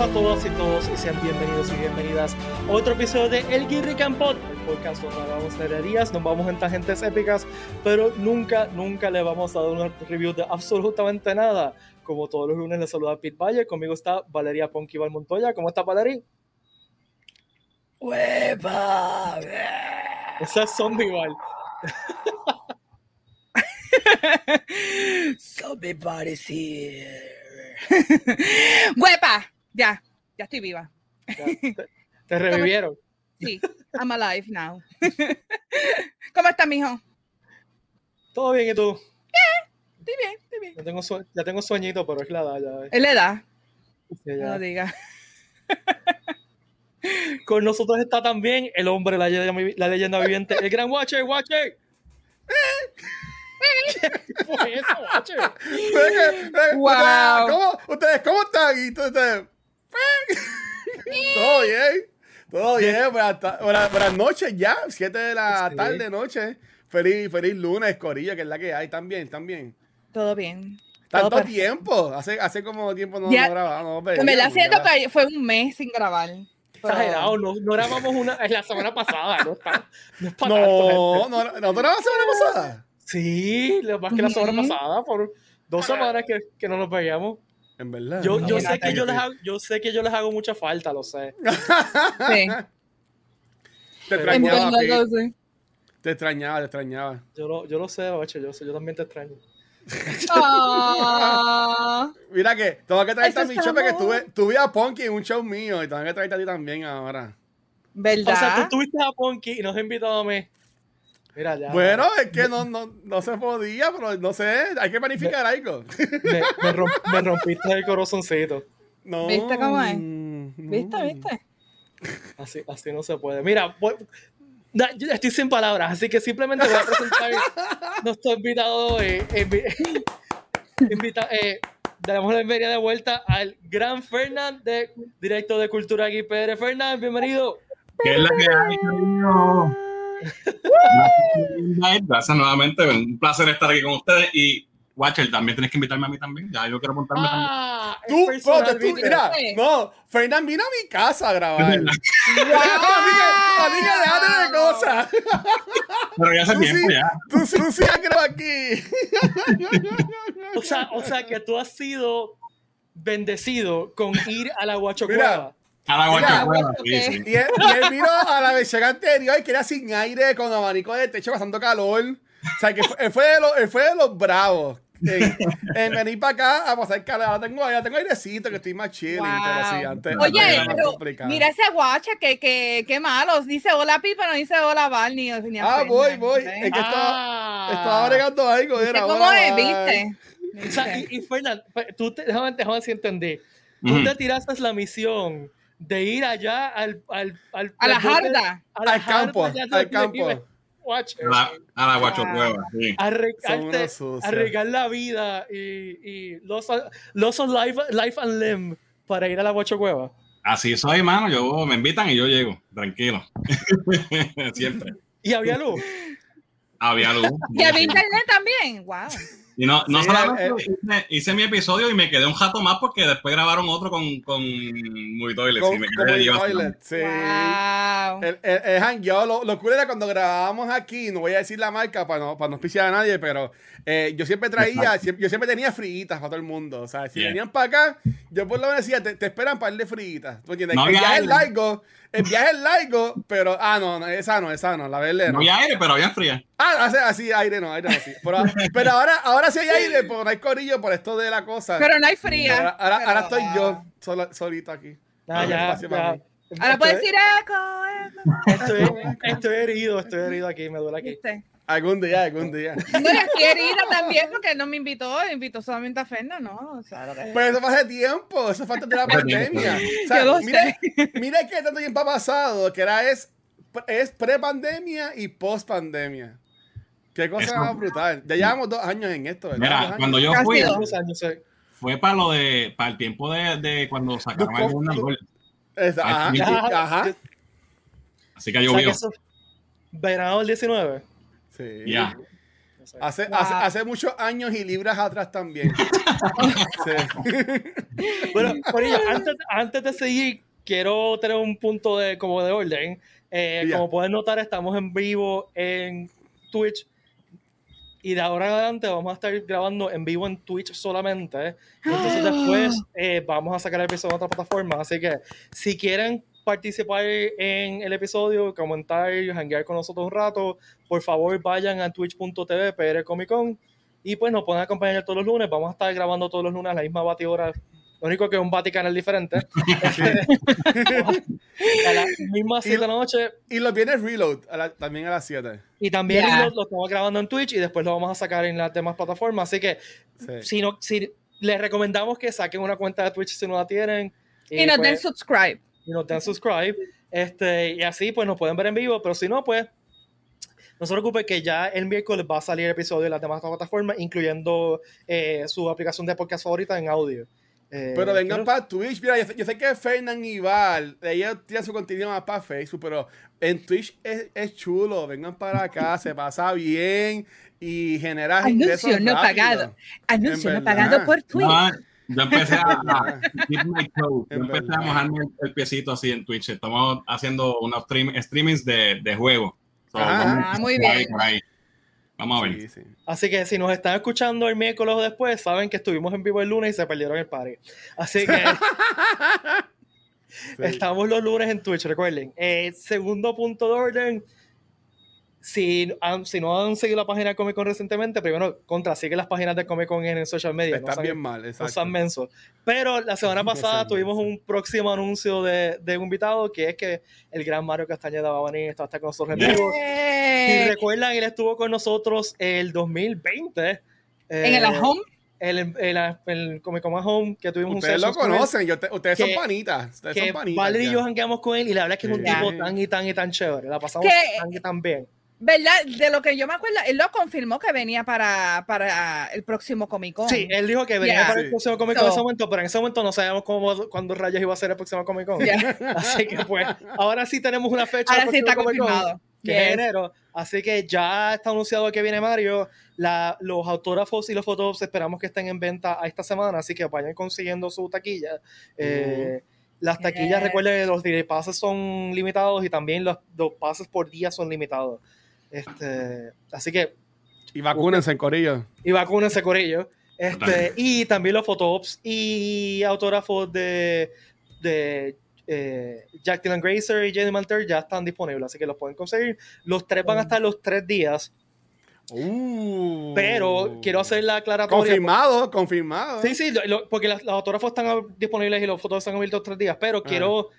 a todas y todos y sean bienvenidos y bienvenidas a otro episodio de El Guirri Campot, el podcast donde hablamos de herrerías, nos vamos en tangentes épicas, pero nunca, nunca le vamos a dar una review de absolutamente nada. Como todos los lunes les saluda Pete Valle, conmigo está Valeria Ponky Montoya. ¿Cómo está Valeria? ¡Hueva! Esa es zombie igual. zombie party ¡Huepa! Ya, ya estoy viva. te, te, revivieron. Sí, I'm alive now. ¿Cómo estás, mijo? Todo bien, ¿y tú? Yeah, estoy bien, estoy bien. Ya tengo, ya tengo sueñito, pero es la edad ya. ¿Es la edad? Sí, ya. No diga. Con nosotros está también el hombre, la leyenda, la leyenda viviente, el gran Watcher, Watcher. ¿Qué fue eso, Watcher? Wow. ¿Cómo, ¿Ustedes cómo están? ¿Y ustedes? Todo bien. Todo bien. Buenas, buenas, buenas, noches ya. Siete de la sí. tarde, noche. Feliz, feliz lunes, Corilla, que es la que hay. ¿También? ¿También? Todo bien. Tanto Todo tiempo. Hace, hace como tiempo no, ya, no grabamos. No, me la siento que fue un mes sin grabar. Exagerado, no, no grabamos una la semana pasada, no está, no es para No, no, no, no grabamos la semana pasada. Sí, lo más que la semana pasada, por dos semanas que, que no nos veíamos. En verdad. Yo, yo, sé que yo, les hago, yo sé que yo les hago mucha falta, lo sé. Sí. Te extrañaba. Te extrañaba, te extrañaba. Yo lo, yo lo sé, Bacho, yo, sé, yo también te extraño. Oh. Mira que tengo que traerte a mi show porque tuve, tuve a Ponky en un show mío y tengo que traerte a ti también ahora. ¿Verdad? O sea, tú tuviste a Ponky y nos has invitado a mí. Mira, ya. Bueno, es que no, no, no se podía, pero no sé, hay que planificar me, algo. Me, me, romp, me, rompiste el corazoncito. No. ¿Viste cómo es? No. ¿Viste, viste? Así, así no se puede. Mira, voy, yo estoy sin palabras, así que simplemente voy a presentar nuestro invitado hoy. Invita, eh, damos la bienvenida de vuelta al gran Fernand, de, directo de Cultura aquí PR. Fernand, bienvenido. ¿Qué es la que hay, cariño? Gracias nuevamente, un placer estar aquí con ustedes y Watcher, también tienes que invitarme a mí también. Ya yo quiero montarme ah, también. Tú, tú, mira, no, Fernán vino a mi casa a grabar. así que, así que déjate de cosas. Pero ya hace tú tiempo sí, ya. Tú, tú sí has grabado aquí. o, sea, o sea que tú has sido bendecido con ir a la Guachocueva. A la Guachocueva, sí, sí. Y él, y él vino a la versión anterior y que era sin aire, con abanico de techo, pasando calor. O sea, que fue, él, fue de los, él fue de los bravos. En, en venir para acá a pasar calor. Ahora tengo, ya tengo airecito que estoy más chill. Wow. Pero sí, antes, Oye, antes era más pero mira ese guacha, que, que, que malo. Dice hola Pipa, no dice hola Barney. Ni ah, voy, voy. Es que estaba, Ah. estaba agregando algo. Era, ¿Cómo hola, es? ¿Viste? O sea, y, y Fernand, tú te, déjame, déjame si entendí. Tú Ujú. te tiraste la misión de ir allá al, al, al A la al borde- jarda. a la Al campo, al campo. A la, a la Guachocueva, sí. a Son regarte- unos sucios. a regar la vida y, y los, los life, life and limb para ir a la Guachocueva. Así soy, mano. Yo me invitan y yo llego, tranquilo. Siempre. Y había luz. Había luz. Y había internet también. Wow. Y no, no Sí, solamente eh, hice, hice mi episodio y me quedé un jato más porque después grabaron otro con, con Movie Toilet. Con, y me quedé yo toilet, sí. Wow. El, el, el hangueo, lo, lo cool era cuando grabábamos aquí, no voy a decir la marca para no, para no auspiciar a nadie, pero eh, yo siempre traía, siempre- yo siempre tenía fritas para todo el mundo. O sea, si Yeah. venían para acá, yo por lo menos decía, te, te esperan para darle fritas. ¿Tú entiendes? No el había viaje es largo, el viaje es largo, pero, ah, no, no, esa no, esa no, la verde No no. había aire, pero había fría. Ah, hace así, aire no, aire no, sí. Pero, pero ahora, ahora sí hay aire, pero no hay corillo por esto de la cosa. Pero no hay fría. Ahora, ahora, Pero, ahora estoy yo, solo- solito aquí. Ah, ya, ya. Ahora puedes decir. Estoy, estoy herido, estoy herido aquí, me duele aquí. ¿Viste? Algún día, algún día. No, estoy herida también porque no me invitó, invitó solamente a Ferna, ¿no? O sea, lo que- Pero eso fue hace tiempo, eso fue antes de la pandemia. O sea, mira, mira que tanto tiempo ha pasado, que era es, es pre-pandemia y post-pandemia. Qué cosa Eso- más brutal. Ya llevamos dos años en esto, ¿verdad? Mira, cuando yo fui, fue para lo de, para el tiempo de, de cuando sacaron gobernador. Esa- ajá, ajá. Así que O sea, llovió. que eso- verano del 19. Sí. Ya. Sí. Hace, Wow. hace, hace muchos años y libras atrás también. Sí. Bueno, Corillo, antes, antes de seguir, quiero tener un punto de, como de orden. Eh, Ya. Como pueden notar, estamos en vivo en Twitch. Y de ahora en adelante vamos a estar grabando en vivo en Twitch solamente. Entonces después eh, vamos a sacar el episodio en otra plataforma. Así que si quieren participar en el episodio, comentar, hanguear con nosotros un rato, por favor vayan a twitch.tv PR Comic Con y pues nos pueden acompañar todos los lunes. Vamos a estar grabando todos los lunes a la misma batidora. Lo único que es un Vaticanal diferente. a las mismas 7 de la noche. Y los viernes reload a la- también a las 7. Y también lo, lo estamos grabando en Twitch y después lo vamos a sacar en las demás plataformas. Así que Sí. si no, si les recomendamos que saquen una cuenta de Twitch si no la tienen. Y nos den pues, subscribe. y nos den subscribe. Este, y así pues nos pueden ver en vivo, pero si no, pues no se preocupen que ya el miércoles va a salir el episodio de las demás plataformas, incluyendo eh, su aplicación de podcast favorita en audio. Eh, Pero vengan quiero- para Twitch. Mira, yo sé, yo sé que Fernan y Val, ellos tiran su contenido más para Facebook, pero en Twitch es, es chulo. Vengan para acá, se pasa bien y generas Anuncio no rápido. pagado. Anuncio no pagado por Twitch. No, yo empecé a. Yo empecé a mojarme el, el piecito así en Twitch. Estamos haciendo unos stream, streamings de, de juego. So, Ah, muy ahí, bien. por ahí. Vamos a ver. Sí, sí. Así que si nos están escuchando el miércoles o después, saben que estuvimos en vivo el lunes y se perdieron el party. Así que Sí. estamos los lunes en Twitch, recuerden. Eh, segundo punto de orden. Si, han- si no han seguido la página de Comic Con recientemente, primero contra, sigue las páginas de Comic Con en el social media. no Está sean- bien mal, no exacto. sean mensos. Pero la semana pasada tuvimos un próximo anuncio de, de un invitado que es que el gran Mario Castañeda va a venir, está hasta con nosotros en vivo. Eh, recuerdan, él estuvo con nosotros el 2020. eh, en el home. el, el, el Comic Con Home que tuvimos Ustedes un lo él, conocen, yo te- ustedes que- son panitas. Ustedes que son panitas. Valerie y yo jangueamos con él y la verdad es que es un tipo tan y tan y tan chévere. La pasamos Que- tan y tan bien. ¿Verdad? De lo que yo me acuerdo, él lo confirmó que venía para, para el próximo Comic Con. Sí, él dijo que venía Yeah. para el próximo Comic Con en ese momento, pero en ese momento no sabíamos cómo, cuándo rayos iba a ser el próximo Comic Con. Ya. Así que pues, ahora sí tenemos una fecha Ahora sí está confirmado. que es Yes. enero. Así que ya está anunciado que viene Mario. La, los autógrafos y los fotógrafos esperamos que estén en venta a esta semana, así que vayan consiguiendo su taquilla. Eh, Las taquillas, Yes. recuerden, los passes son limitados y también los, los pases por día son limitados. Este, así que, Y vacúnense en corillo. y vacúnense, Corillo. Este, y también los fotops y autógrafos de, de eh, Jack Dylan Grazer y Jenny Malter ya están disponibles, así que los pueden conseguir. Los tres van a estar los tres días, Uh. pero quiero hacer la aclaratoria. Confirmado, confirmado. Sí, sí, lo- porque los autógrafos están disponibles y los fotos están abiertos tres días, pero quiero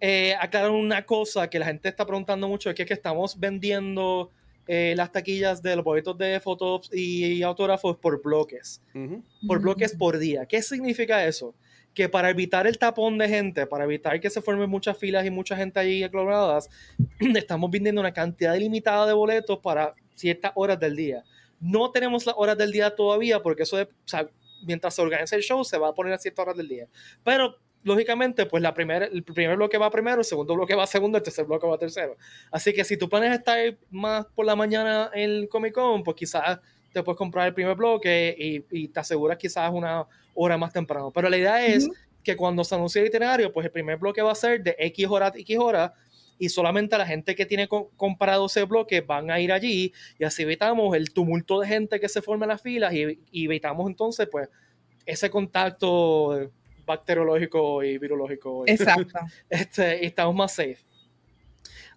eh, aclarar una cosa que la gente está preguntando mucho, es que, es que estamos vendiendo eh, las taquillas de los boletos de fotos y, autógrafos por bloques, Ujú. por Mm. bloques por día. ¿Qué significa eso? Que para evitar el tapón de gente, para evitar que se formen muchas filas y mucha gente ahí aglomeradas, estamos vendiendo una cantidad ilimitada de boletos para ciertas horas del día. No tenemos las horas del día todavía porque eso de, o sea, mientras se organiza el show se va a poner a ciertas horas del día. Pero lógicamente, pues la primera, el primer bloque va primero, el segundo bloque va segundo, el tercer bloque va tercero. Así que si tú planeas estar más por la mañana en el Comic Con, pues quizás te puedes comprar el primer bloque y, y te aseguras quizás una hora más temprano. Pero la idea es Ujú. que cuando se anuncie el itinerario, pues el primer bloque va a ser de X hora a X hora y solamente la gente que tiene co- comprado ese bloque van a ir allí y así evitamos el tumulto de gente que se forma en las filas y, y evitamos entonces pues ese contacto bacteriológico y virológico y, Exacto. este, y estamos más safe.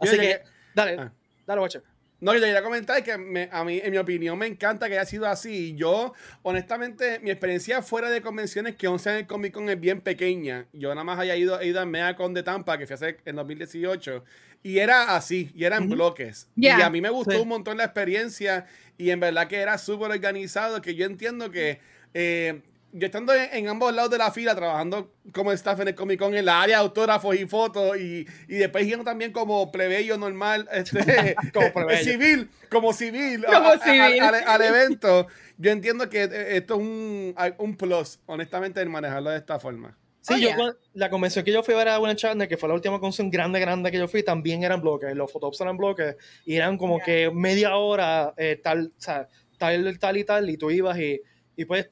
Yo Así llegué- que, dale, Ah. dale, Watcher. No, yo quería comentar que me- a mí, en mi opinión, me encanta que haya sido así. Yo, honestamente, mi experiencia fuera de convenciones que 11 en el Comic Con es bien pequeña. Yo nada más haya ido, he ido al MegaCon de Tampa, que fue hace en 2018, y era así, y eran bloques. Y a mí me gustó sí. un montón la experiencia, y en verdad que era súper organizado, que yo entiendo que... eh, yo estando en, en ambos lados de la fila, trabajando como staff en el Comic Con, en la área de autógrafos y fotos, y, y después yendo también como plebeyo normal, este, Como plebeyo. civil, como civil, Como a- a- civil. al, al evento. Yo entiendo que eh, esto es un, un plus, honestamente, el manejarlo de esta forma. Sí, Oh, yo yeah. la convención que yo fui a ver a Winner Chandler, que fue la última convención grande, grande que yo fui, también eran bloques. Los fotops eran bloques y eran como Yeah. que media hora, eh, tal, o sea, tal, tal y tal, y tú ibas y, y pues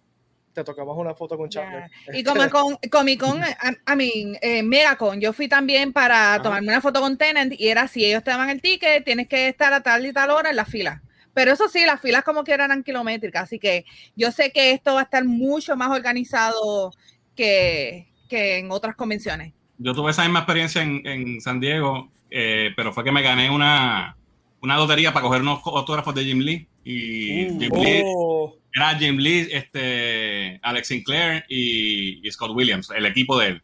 te tocamos una foto con Chandler. Y como con Comic Con, I mean, eh, Megacon, yo fui también para Ajá. tomarme una foto con Tenant y era si ellos te daban el ticket, tienes que estar a tal y tal hora en la fila. Pero eso sí, las filas como que eran kilométricas, así que yo sé que esto va a estar mucho más organizado que, que en otras convenciones. Yo tuve esa misma experiencia en, en San Diego, eh, pero fue que me gané una, una lotería para coger unos autógrafos de Jim Lee. Y Uh, Jim Lee Oh, era Jim Lee, este, Alex Sinclair y, y Scott Williams, el equipo de él.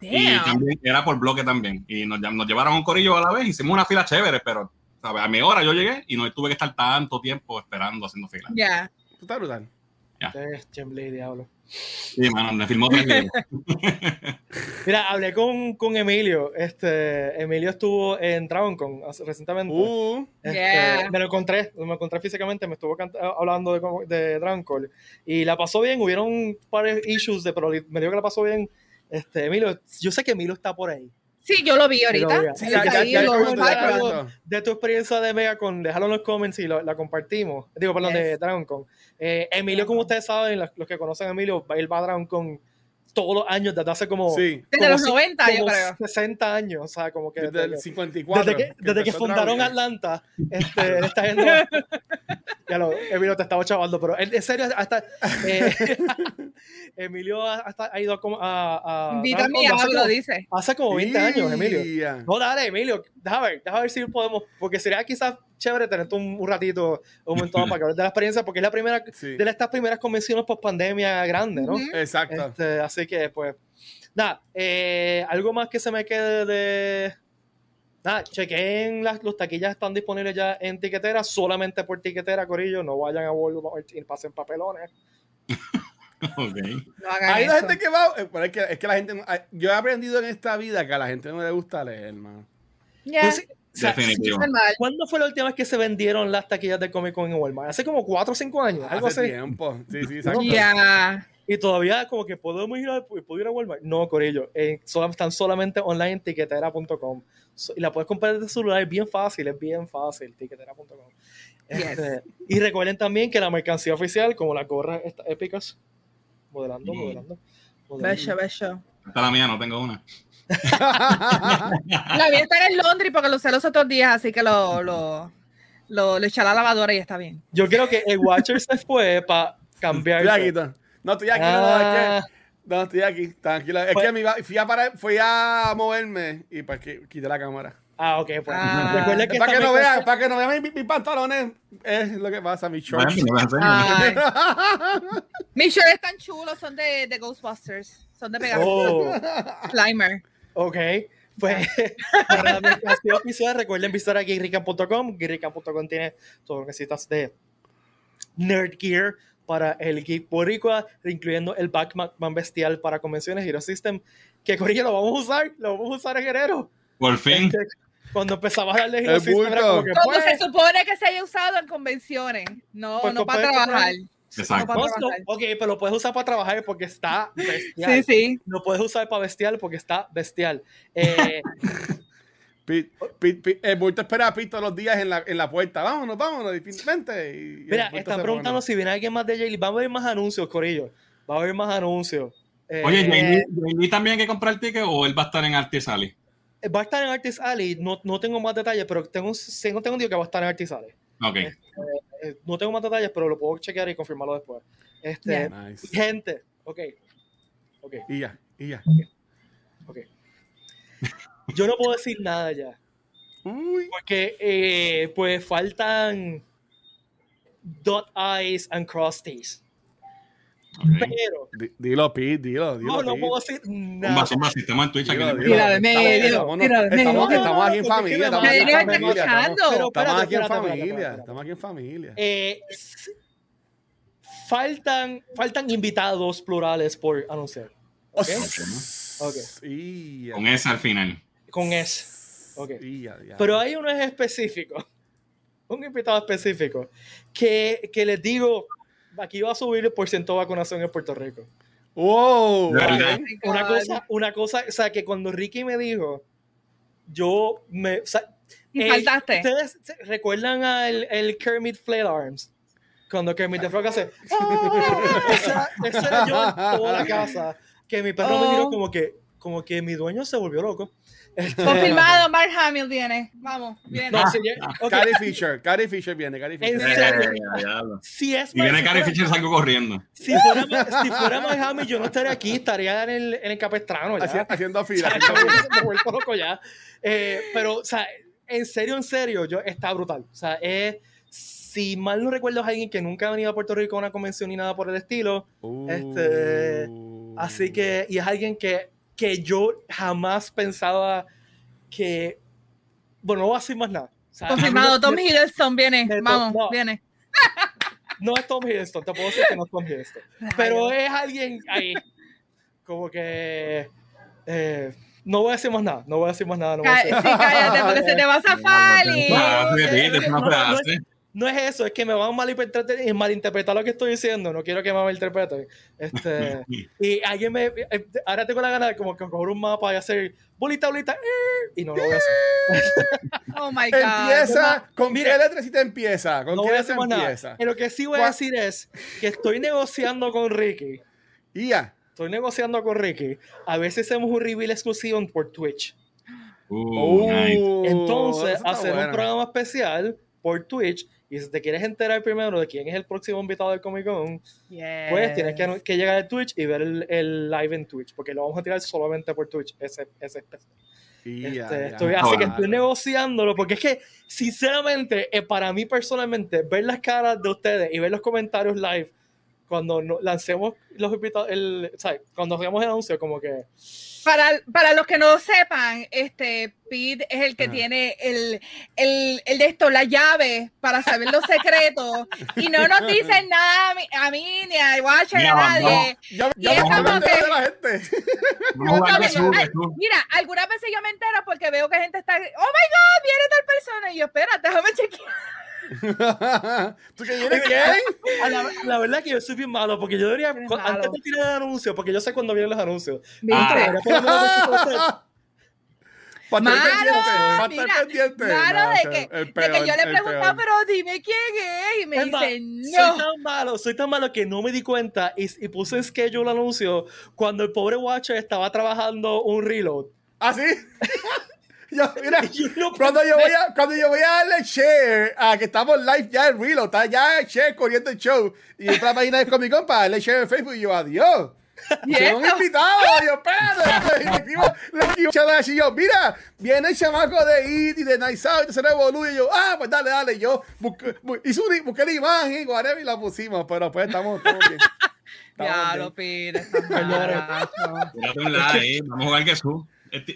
Y Damn. también era por bloque también. Y nos, nos llevaron a un corillo a la vez, hicimos una fila chévere, pero ¿sabes? a mi hora yo llegué y no tuve que estar tanto tiempo esperando haciendo fila. Ya. Está brutal. es Jim Lee, diablo. Sí, mano, me filmó. Mira, hablé con, con Emilio. Este, Emilio estuvo en DragonCon hace- recientemente. Uh, Este, Yeah. Me lo encontré, me lo encontré físicamente, me estuvo hablando de, de DragonCon y la pasó bien. Hubieron un par de issues, de, pero me dijo que la pasó bien. Este, Emilio, yo sé que Emilio está por ahí. Sí, yo lo vi ahorita. sí, ya, ya, ya, lo-. De tu experiencia de Megacon, déjalo en los comments y lo- la compartimos. Digo, perdón, de. DragonCon. Eh, Emilio, como ustedes saben, los, los que conocen a Emilio, él va a DragonCon todos los años, desde hace como, Sí, Desde como los si- 90, yo como creo. 60 años. O sea, como que desde desde el que- 54. desde que, desde que fundaron. Atlanta, este, él está yendo. Ya lo, Emilio te estaba chavando, pero en serio, hasta. eh, Emilio hasta ha ido a. como- a, a Invita a mi hace, hablo, como, dice. hace como 20 años, Emilio. No, dale, Emilio, déjame ver, déjame ver si podemos, porque sería quizás chévere tenerte un, un ratito, un momento para que hables de la experiencia, porque es la primera, Sí, de estas primeras convenciones post pandemia grande, ¿no? Exacto. Este, así que, pues, nada, eh, algo más que se me quede de. Nada, chequen las los taquillas están disponibles ya en tiquetera, solamente por tiquetera, Corillo. No vayan a Walmart y pasen papelones. Ok. No hagan Hay la gente que va. eh, pero es que, es que la gente. ay, Yo he aprendido en esta vida que a la gente no le gusta leer, hermano. Ya, Entonces, o sea, Definitivo. normal. ¿Cuándo fue la última vez que se vendieron las taquillas de Comic Con en Walmart? Hace como 4 o 5 años, algo Hace así. tiempo. Sí, sí, exacto. Ya. Y todavía como que podemos ir a, puedo ir a Walmart. No, Corillo. Eh, están solamente online en tiquetera.com. So- y la puedes comprar desde celular. Es bien fácil, es bien fácil. Tiquetera.com. Este, y recuerden también que la mercancía oficial, como las gorras estas épicas, modelando, Mm. modelando. modelando. Bello, bello. Esta la mía, no tengo una. La vi estar en Londres porque lo usé los otros días, así que lo, lo, lo, lo eché a la lavadora y está bien. Yo creo que el Watcher se fue para cambiar. Aquí, no estoy aquí, no, es Ah, que, no, estoy aquí, tranquilo. Es Pues- que me iba- fui, a parar- fui a moverme y pues que quité la cámara. ah, ok, pues. Ah. Recuerden que para que no vean, para que no vean mis, mis pantalones, es lo que pasa, mis shorts. Mis shorts están chulos, son de, de Ghostbusters. Son de pegajoso. Oh. Slimer. Ok, pues para la recuerden visitar a geekrican.com. Geekrican.com tiene todo lo que necesitas de nerd gear para el geek boricua, incluyendo el Batman bestial para convenciones Hero System, que Corillo lo vamos a usar, lo vamos a usar en enero. Por fin. Este, cuando empezaba a hablar de Hero El System era como que pues, se supone que se haya usado en convenciones. No, Pues, no pues, para trabajar. Exacto. no, no, trabajar. ok, pero lo puedes usar para trabajar porque está bestial. Sí, sí. Lo puedes usar para bestial porque está bestial. Eh, Pi- pi- pi- el bulto espera a Pete todos los días en la, en la puerta. Vámonos, vámonos, vente. Y- Mira, están preguntando si viene alguien más de Jaylee. Va a haber más anuncios, Corillo. Va a haber más anuncios. Eh, Oye, Jamie también hay que comprar el ticket o él va a estar en Artis Alley? va a estar en Artist Alley. No, no tengo más detalles, pero tengo, tengo, tengo entendido que va a estar en Artist Alley. Ok. Eh, no tengo más detalles, pero lo puedo chequear y confirmarlo después. Este, Nice. Gente, ok. Ok, Y ya, y ya. ok. Yo no puedo decir nada ya. Uy. Porque, eh, pues, faltan dot eyes and cross T's. Pero, Di- Dilo, Pete, dilo, dilo. no, no Pete. puedo decir nada. zumba, estamos en Twitch aquí. Dilo, no- dilo. Tira de medio, Estamos- tira de estamos, medio. estamos aquí en familia. Estamos aquí Nadie en familia. Estamos, aquí en familia. Estamos aquí en familia. Eh, faltan, faltan invitados plurales por anunciar. Ok. Ok. Y ya. Con ese al final. Con ese. Ok. Y ya, ya. Pero hay uno específico, un invitado específico, que, que les digo, aquí va a subir el porcentaje de vacunación en Puerto Rico. Wow. De. Una cosa, una cosa, o sea, que cuando Ricky me dijo, yo me... o sea, Y eh, faltaste. ¿Ustedes recuerdan al el Kermit Flail Arms? Cuando Kermit the Frog hace. "Ah", esa, esa era yo en toda la casa. Que mi perro me miró Oh. como que, como que mi dueño se volvió loco. Este, Confirmado, Mark Hamill viene. Vamos, viene. No, sí, ya- ok, Carrie Fisher, Carrie Fisher viene, Carrie En Fisher. serio. Ya, ya. Si es Y viene si Carrie Fisher salgo corriendo. Si fuera, si fuera Miami, yo no estaría aquí, estaría en el, en el Capestrano. Ya. Haci- haciendo O fila. me he vuelto loco ya. Eh, pero, o sea, en serio, en serio, yo, está brutal. O sea, es, si mal no recuerdo, es alguien que nunca ha venido a Puerto Rico a una convención ni nada por el estilo. Este, Uh. Así que, y es alguien que, que yo jamás pensaba que. Bueno, no voy a decir más nada. O sea, Confirmado, no- Tom Hiddleston viene. Vamos, no. viene. No es Tom Hiddleston, te puedo decir que no es Tom Hiddleston. Pero es alguien ahí. Como que. eh, no voy a decir más nada. No voy a decir más nada. No, voy a Cá- decir- Sí, cállate, porque se te va a zafar. no No, no, no es eso, es que me van a malinterpretar, malinterpretar lo que estoy diciendo. No quiero que me malinterpreten. Este, y alguien me. eh, Ahora tengo la gana de como que coger un mapa y hacer bolita, bolita. eh, Y no lo voy a hacer. Oh my God. Empieza, ¿con Mira, qué letrecita empieza? ¿Con No qué voy a más nada. lo que sí voy a decir es que estoy negociando con Ricky. Ya. Estoy negociando con Ricky. A veces hacemos un reveal exclusivo por Twitch. Uh, nice. Entonces, hacer un programa especial por Twitch. Y si te quieres enterar primero de quién es el próximo invitado del Comic Con, pues tienes que, que llegar a Twitch y ver el, el live en Twitch. Porque lo vamos a tirar solamente por Twitch. Ese, ese especial. Y ya, Este, ya. estoy, Ah, así que bueno. estoy negociándolo. Porque es que, sinceramente, eh, para mí personalmente, ver las caras de ustedes y ver los comentarios live cuando no- lancemos los invitados, el, o sea, cuando hagamos el anuncio, como que. Para, para los que no sepan, este Pete es el que Ajá. tiene el, el, el de esto, la llave para saber los secretos y no nos dicen nada a mí, a mí ni a Watcher, Mira, a nadie. De la gente. Yo. Mira, algunas veces yo me entero porque veo que gente está, oh my God, viene tal persona. Y yo, espérate, déjame chequear. ¿Tú qué vienes? A la, la verdad que yo soy bien malo, porque yo debería, malo. antes de tirar el anuncio, porque yo sé cuándo vienen los anuncios. Ah. Para estar Mano, pendiente, para mira, estar pendiente. Claro, No, de, que, el de peor, que yo le preguntaba, peor. pero dime quién es. Y me dicen, Soy no. tan malo, soy tan malo que no me di cuenta y, y puse en schedule el anuncio cuando el pobre Watcher estaba trabajando un reload. ¿Ah, sí? Yo, mira, Y yo no cuando yo, voy a, cuando yo voy a darle share a que estamos live ya en Reload, está ya share corriendo el show. Y entra la página de Comic Con para darle share en Facebook y yo, adiós. ¿Y Tengo un invitado, yo, espérate. Le escribo, le escribo a y yo, mira, viene el chamaco de IT y de Nice Out y se revolú. Y yo, ah, pues dale, dale. Y yo busqué, busqué la imagen y whatever, y la pusimos, pero pues estamos, estamos bien. Ya lo pide. está mal. Vamos a jugar Jesús. Eh,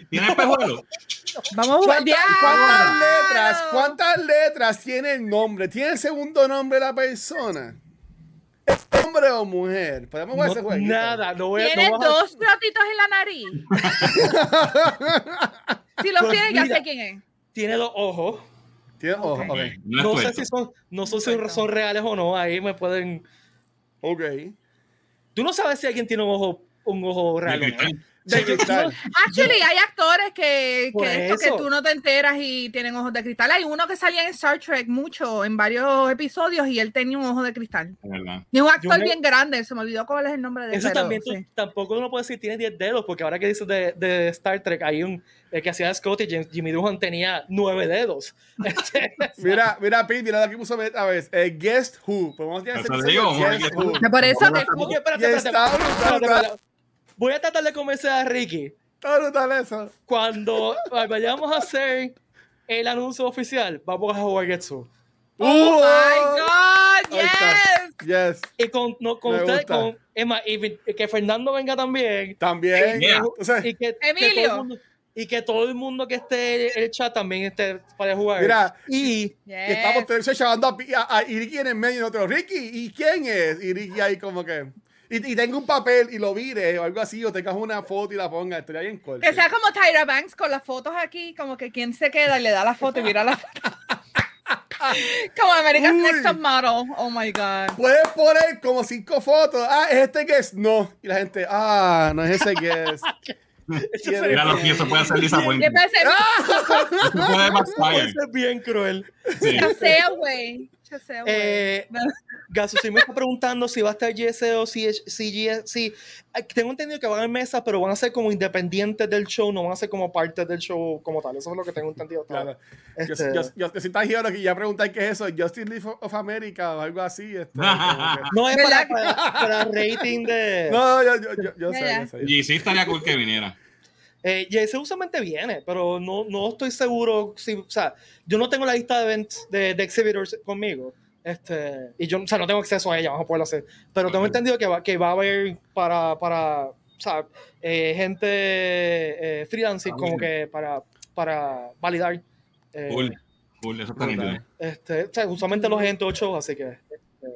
¿Tienes espejuelo? Vamos a jugar. ¿Cuántas, cuántas letras, cuántas letras tiene el nombre? ¿Tiene el segundo nombre de la persona? ¿Es hombre o mujer? Podemos jugar No, ese juego. nada, no voy a. Tiene no a- dos trotitos en la nariz. Si los Pues tiene, ya sé quién es. Tiene dos ojos. Tiene, Ok. ok. No sé si son, no sé si son reales o no. Ahí me pueden. Ok. Tú no sabes si alguien tiene un ojo, un ojo real. De cristal. Actually, hay actores que, que, esto, que tú no te enteras y tienen ojos de cristal. Hay uno que salía en Star Trek mucho, en varios episodios, y él tenía un ojo de cristal. Y un actor me- bien grande, se me olvidó cuál es el nombre de Eso pero también tú- sí. tampoco uno puede decir tiene 10 dedos, porque ahora que dices de, de Star Trek, hay un el que hacía Scotty, James- Jimmy Doohan tenía 9 dedos. Este, Mira, mira, Pete, mira aquí puso a ver. eh, Guest Who. Podemos tener ese digo, ver Who. Por eso te espérate, espérate, espérate. Voy a tratar de convencer a Ricky. Está brutal eso. Cuando vayamos a hacer el anuncio oficial, vamos a jugar Getsu. ¡Oh, Uh, my God! ahí está. ¡Yes! Yes. Y con, no, con gusta. con Emma, y vi- que Fernando venga también. También. Yeah. O sea, Y que, que Emilio. todo el mundo, y que todo el mundo que esté en el chat también esté para jugar. mira, y y estamos todos llamando a, a, a Ricky en el medio y nosotros, Ricky, ¿y quién es? Y Ricky ahí como que... Y, y tengo un papel y lo vire o algo así, o tengas una foto y la ponga, estaría bien corto. Que sea como Tyra Banks con las fotos aquí, como que quien se queda y le da la foto y mira la foto. como America's Uy. Next Top Model. Oh my God. Puedes poner como cinco fotos. Ah, ¿es este guest? No. Y la gente, ah, no es ese guest. eso Mira, los pies se puede hacer Y disappointing. después se Eso puede ser bien cruel. Sí. chasea, güey. Eh, Gaso, si me está preguntando si va a estar GS o si, si, si eh, tengo entendido que van en mesa, pero van a ser como independientes del show, no van a ser como parte del show como tal. Eso es lo que tengo entendido. Claro. Yo, Este, yo, yo, yo, si estás giro que ya preguntar qué es eso, Justin League of America o algo así. Este, no es para, para, para rating de. No, yo, yo, yo, yo sé, sé. Y sí estaría cool que viniera. Eh, JC usualmente viene, pero no, no estoy seguro si, o sea, yo no tengo la lista de events de, de exhibitors conmigo. Este, y yo, o sea, no tengo acceso a ella, vamos a poderlo hacer. Pero tengo entendido que va, que va a haber para, para o sea, eh, gente eh, freelancing, Ah, como bien. que para, para validar. eh, Cool. Cool, eso está este, o sea, usualmente los gente 8, así que. este,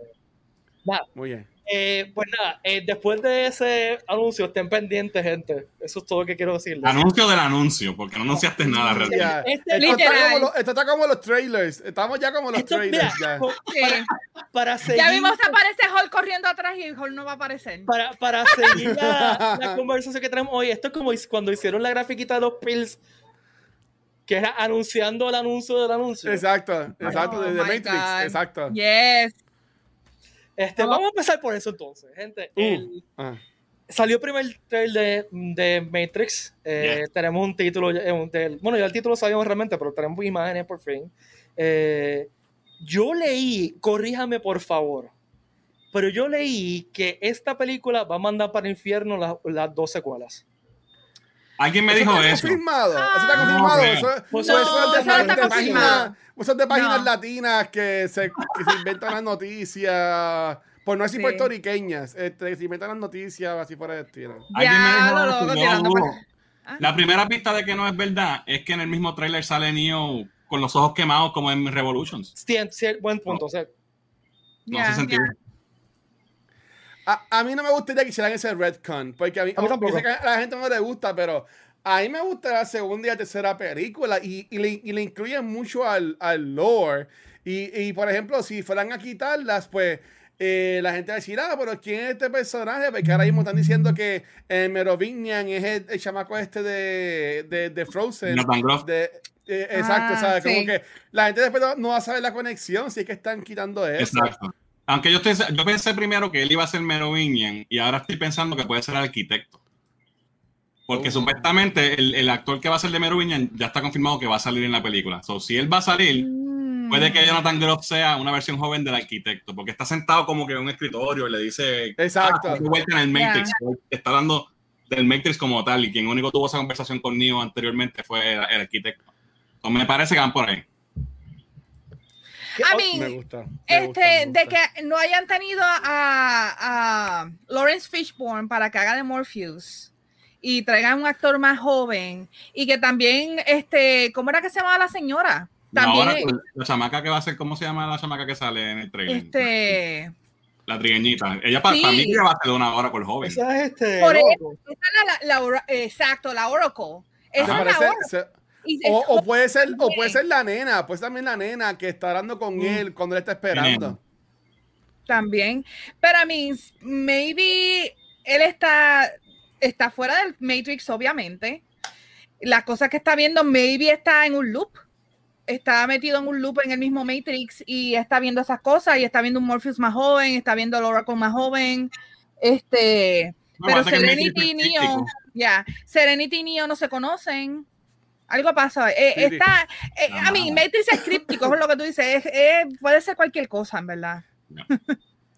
nada. Muy bien. Eh, pues nada, eh, después de ese anuncio, estén pendientes, gente. Eso es todo lo que quiero decirles. Anuncio del anuncio, porque no anunciaste nada realmente. Ya. Este esto, está literal. como los, esto está como los trailers. Estamos ya como los Esto, trailers. mira, ya. Sí. para seguir, Ya vimos que aparece Hall corriendo atrás y Hall no va a aparecer. para, para seguir la, la conversación que tenemos hoy, esto es como cuando hicieron la grafiquita de los pills, que era anunciando el anuncio del anuncio. Exacto, exacto, Oh de, de Matrix, God. exacto. Yes. Este, vamos a empezar por eso entonces, gente. Uh. El- Ah. salió el primer trailer de, de Matrix. Eh, Tenemos un título, eh, un del- bueno, ya el título lo sabíamos realmente, pero tenemos imágenes por fin. Eh, yo leí, corríjame por favor, pero yo leí que esta película va a mandar para el infierno las, las dos secuelas. Alguien me ¿Eso dijo está eso. confirmado? ¿Eso está Ah. confirmado? No, Eso, Pues eso no, es de, eso no está de confirmado. páginas, eso es de páginas No. latinas que se, que se inventan las noticias, por no decir Sí. puertorriqueñas, este, que se inventan las noticias así por el estilo. Alguien me dijo lo Ah. La primera pista de que no es verdad es que en el mismo trailer sale Neo con los ojos quemados como en Revolutions. Sí, sí, buen punto. o sea, No hace sentido. A, a mí no me gustaría que hicieran ese retcon, porque a mí, A mí tampoco. que a la gente no le gusta, pero a mí me gusta la segunda y la tercera película y, y le, y le incluyen mucho al, al lore. Y, y, por ejemplo, si fueran a quitarlas, pues eh, la gente va a decir, ah, pero ¿quién es este personaje? Porque ahora mismo están diciendo que eh, Merovingian es el, el chamaco este de, de, de Frozen. Groff. De, eh, exacto, Ah, ¿sabes? Como sí. que la gente después no, no va a saber la conexión si es que están quitando eso. Exacto. Aunque yo, estoy, yo pensé primero que él iba a ser Merovingian y ahora estoy pensando que puede ser arquitecto. Porque Oh. supuestamente el, el actor que va a ser de Merovingian ya está confirmado que va a salir en la película. So, si él va a salir, Mm. puede que Jonathan Groff sea una versión joven del arquitecto, porque está sentado como que en un escritorio y le dice, Exacto. "Ah, vuelta en el Matrix. Está hablando del Matrix como tal y quien único tuvo esa conversación con Neo anteriormente fue el, el arquitecto. So, me parece que van por ahí. Que- I oh, mean, Me gusta. me Este, gusta, me de gusta. que no hayan tenido a, a Lawrence Fishburne para que haga de Morpheus y traigan un actor más joven y que también, este, ¿cómo era que se llamaba la señora? También, Ahora, la chamaca que va a ser, ¿cómo se llama la chamaca que sale en el trailer? este, La trigueñita. Ella para Sí. mí que va a ser una hora con joven. esa es este. Por loco. esa es la, la- la- exacto, la Oracle. Esa Se es la parece- Oracle. se- o, puede ser, o puede ser la nena, pues también la nena que está hablando con Mm. él cuando él está esperando. también. Pero a mí, maybe él está, está fuera del Matrix, obviamente. La cosa que está viendo, maybe está en un loop. Está metido en un loop en el mismo Matrix y está viendo esas cosas y está viendo un Morpheus más joven, está viendo al Oracle más joven. Este, No, pero el Serenity y Neo, ya, Serenity y Neo no se conocen. Algo pasa. Eh, Sí, está, eh, No, a mí, no. Matrix es críptico, es lo que tú dices. es- es- puede ser cualquier cosa, en verdad.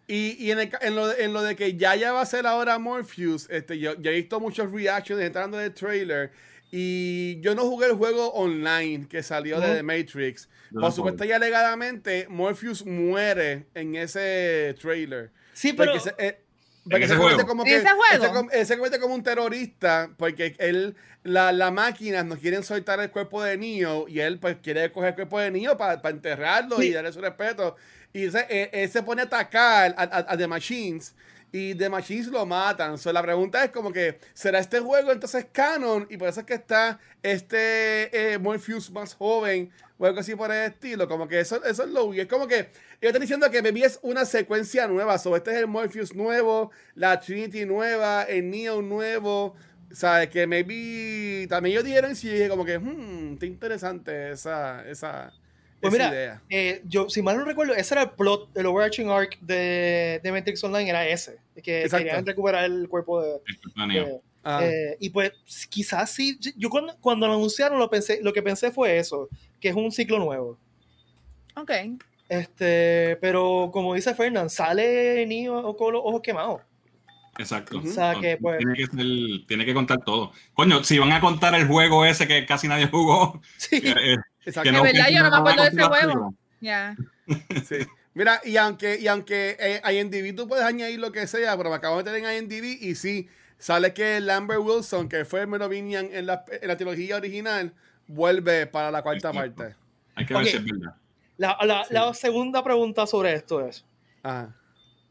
Y, y en, el ca- en lo, de- en lo de que ya ya va a ser ahora Morpheus, este, yo, yo he visto muchos reactions entrando del trailer. Y yo no jugué el juego online que salió de. The Matrix. Por supuesto, ya alegadamente, Morpheus muere en ese trailer. Sí, pero. Se, eh, porque ese se convierte juego. como ¿En que. ese juego? convierte como un terrorista porque él, la, la máquina nos quieren soltar el cuerpo de Neo y él pues quiere coger el cuerpo de Neo para enterrarlo y Sí. darle su respeto. Y ese- él, él se pone a atacar a, a- a The Machines y The Machines lo matan. So, la pregunta es como que, ¿será este juego entonces canon? Y por eso es que está este eh, Morpheus más joven o algo así por el estilo. Como que eso, eso es lo y Es como que ellos están diciendo que maybe es una secuencia nueva. So, este es el Morpheus nuevo, la Trinity nueva, el Neo nuevo. ¿Sabes? Que maybe también ellos dijeron sí, dije como que, hmm, está interesante esa, esa, Pues esa mira, idea. eh, yo, si mal no recuerdo, ese era el plot, el overarching arc de, de Matrix Online, era ese. Que Exacto. querían recuperar el cuerpo de. Ah, eh, y pues quizás sí. Yo cuando, cuando lo anunciaron, lo, pensé, lo que pensé fue eso, que es un ciclo nuevo. Ok. Este, pero como dice Fernand, sale Neo con los ojos quemados. Exacto. O sea que, pues- tiene, que ser- tiene que contar todo. Coño, si van a contar el juego ese que casi nadie jugó, Sí. eh, exacto. que De no, verdad, yo no me acuerdo de ese todo. Ya. Sí. Mira, y aunque, y aunque eh, IMDb tú puedes añadir lo que sea, pero me acabo de meter en IMDb y sí, sale que Lambert Wilson, que fue Merovingian en la, en la trilogía original, vuelve para la cuarta Exacto. parte. Hay que ver si es verdad. La, la- Sí. la segunda pregunta sobre esto es. Ajá.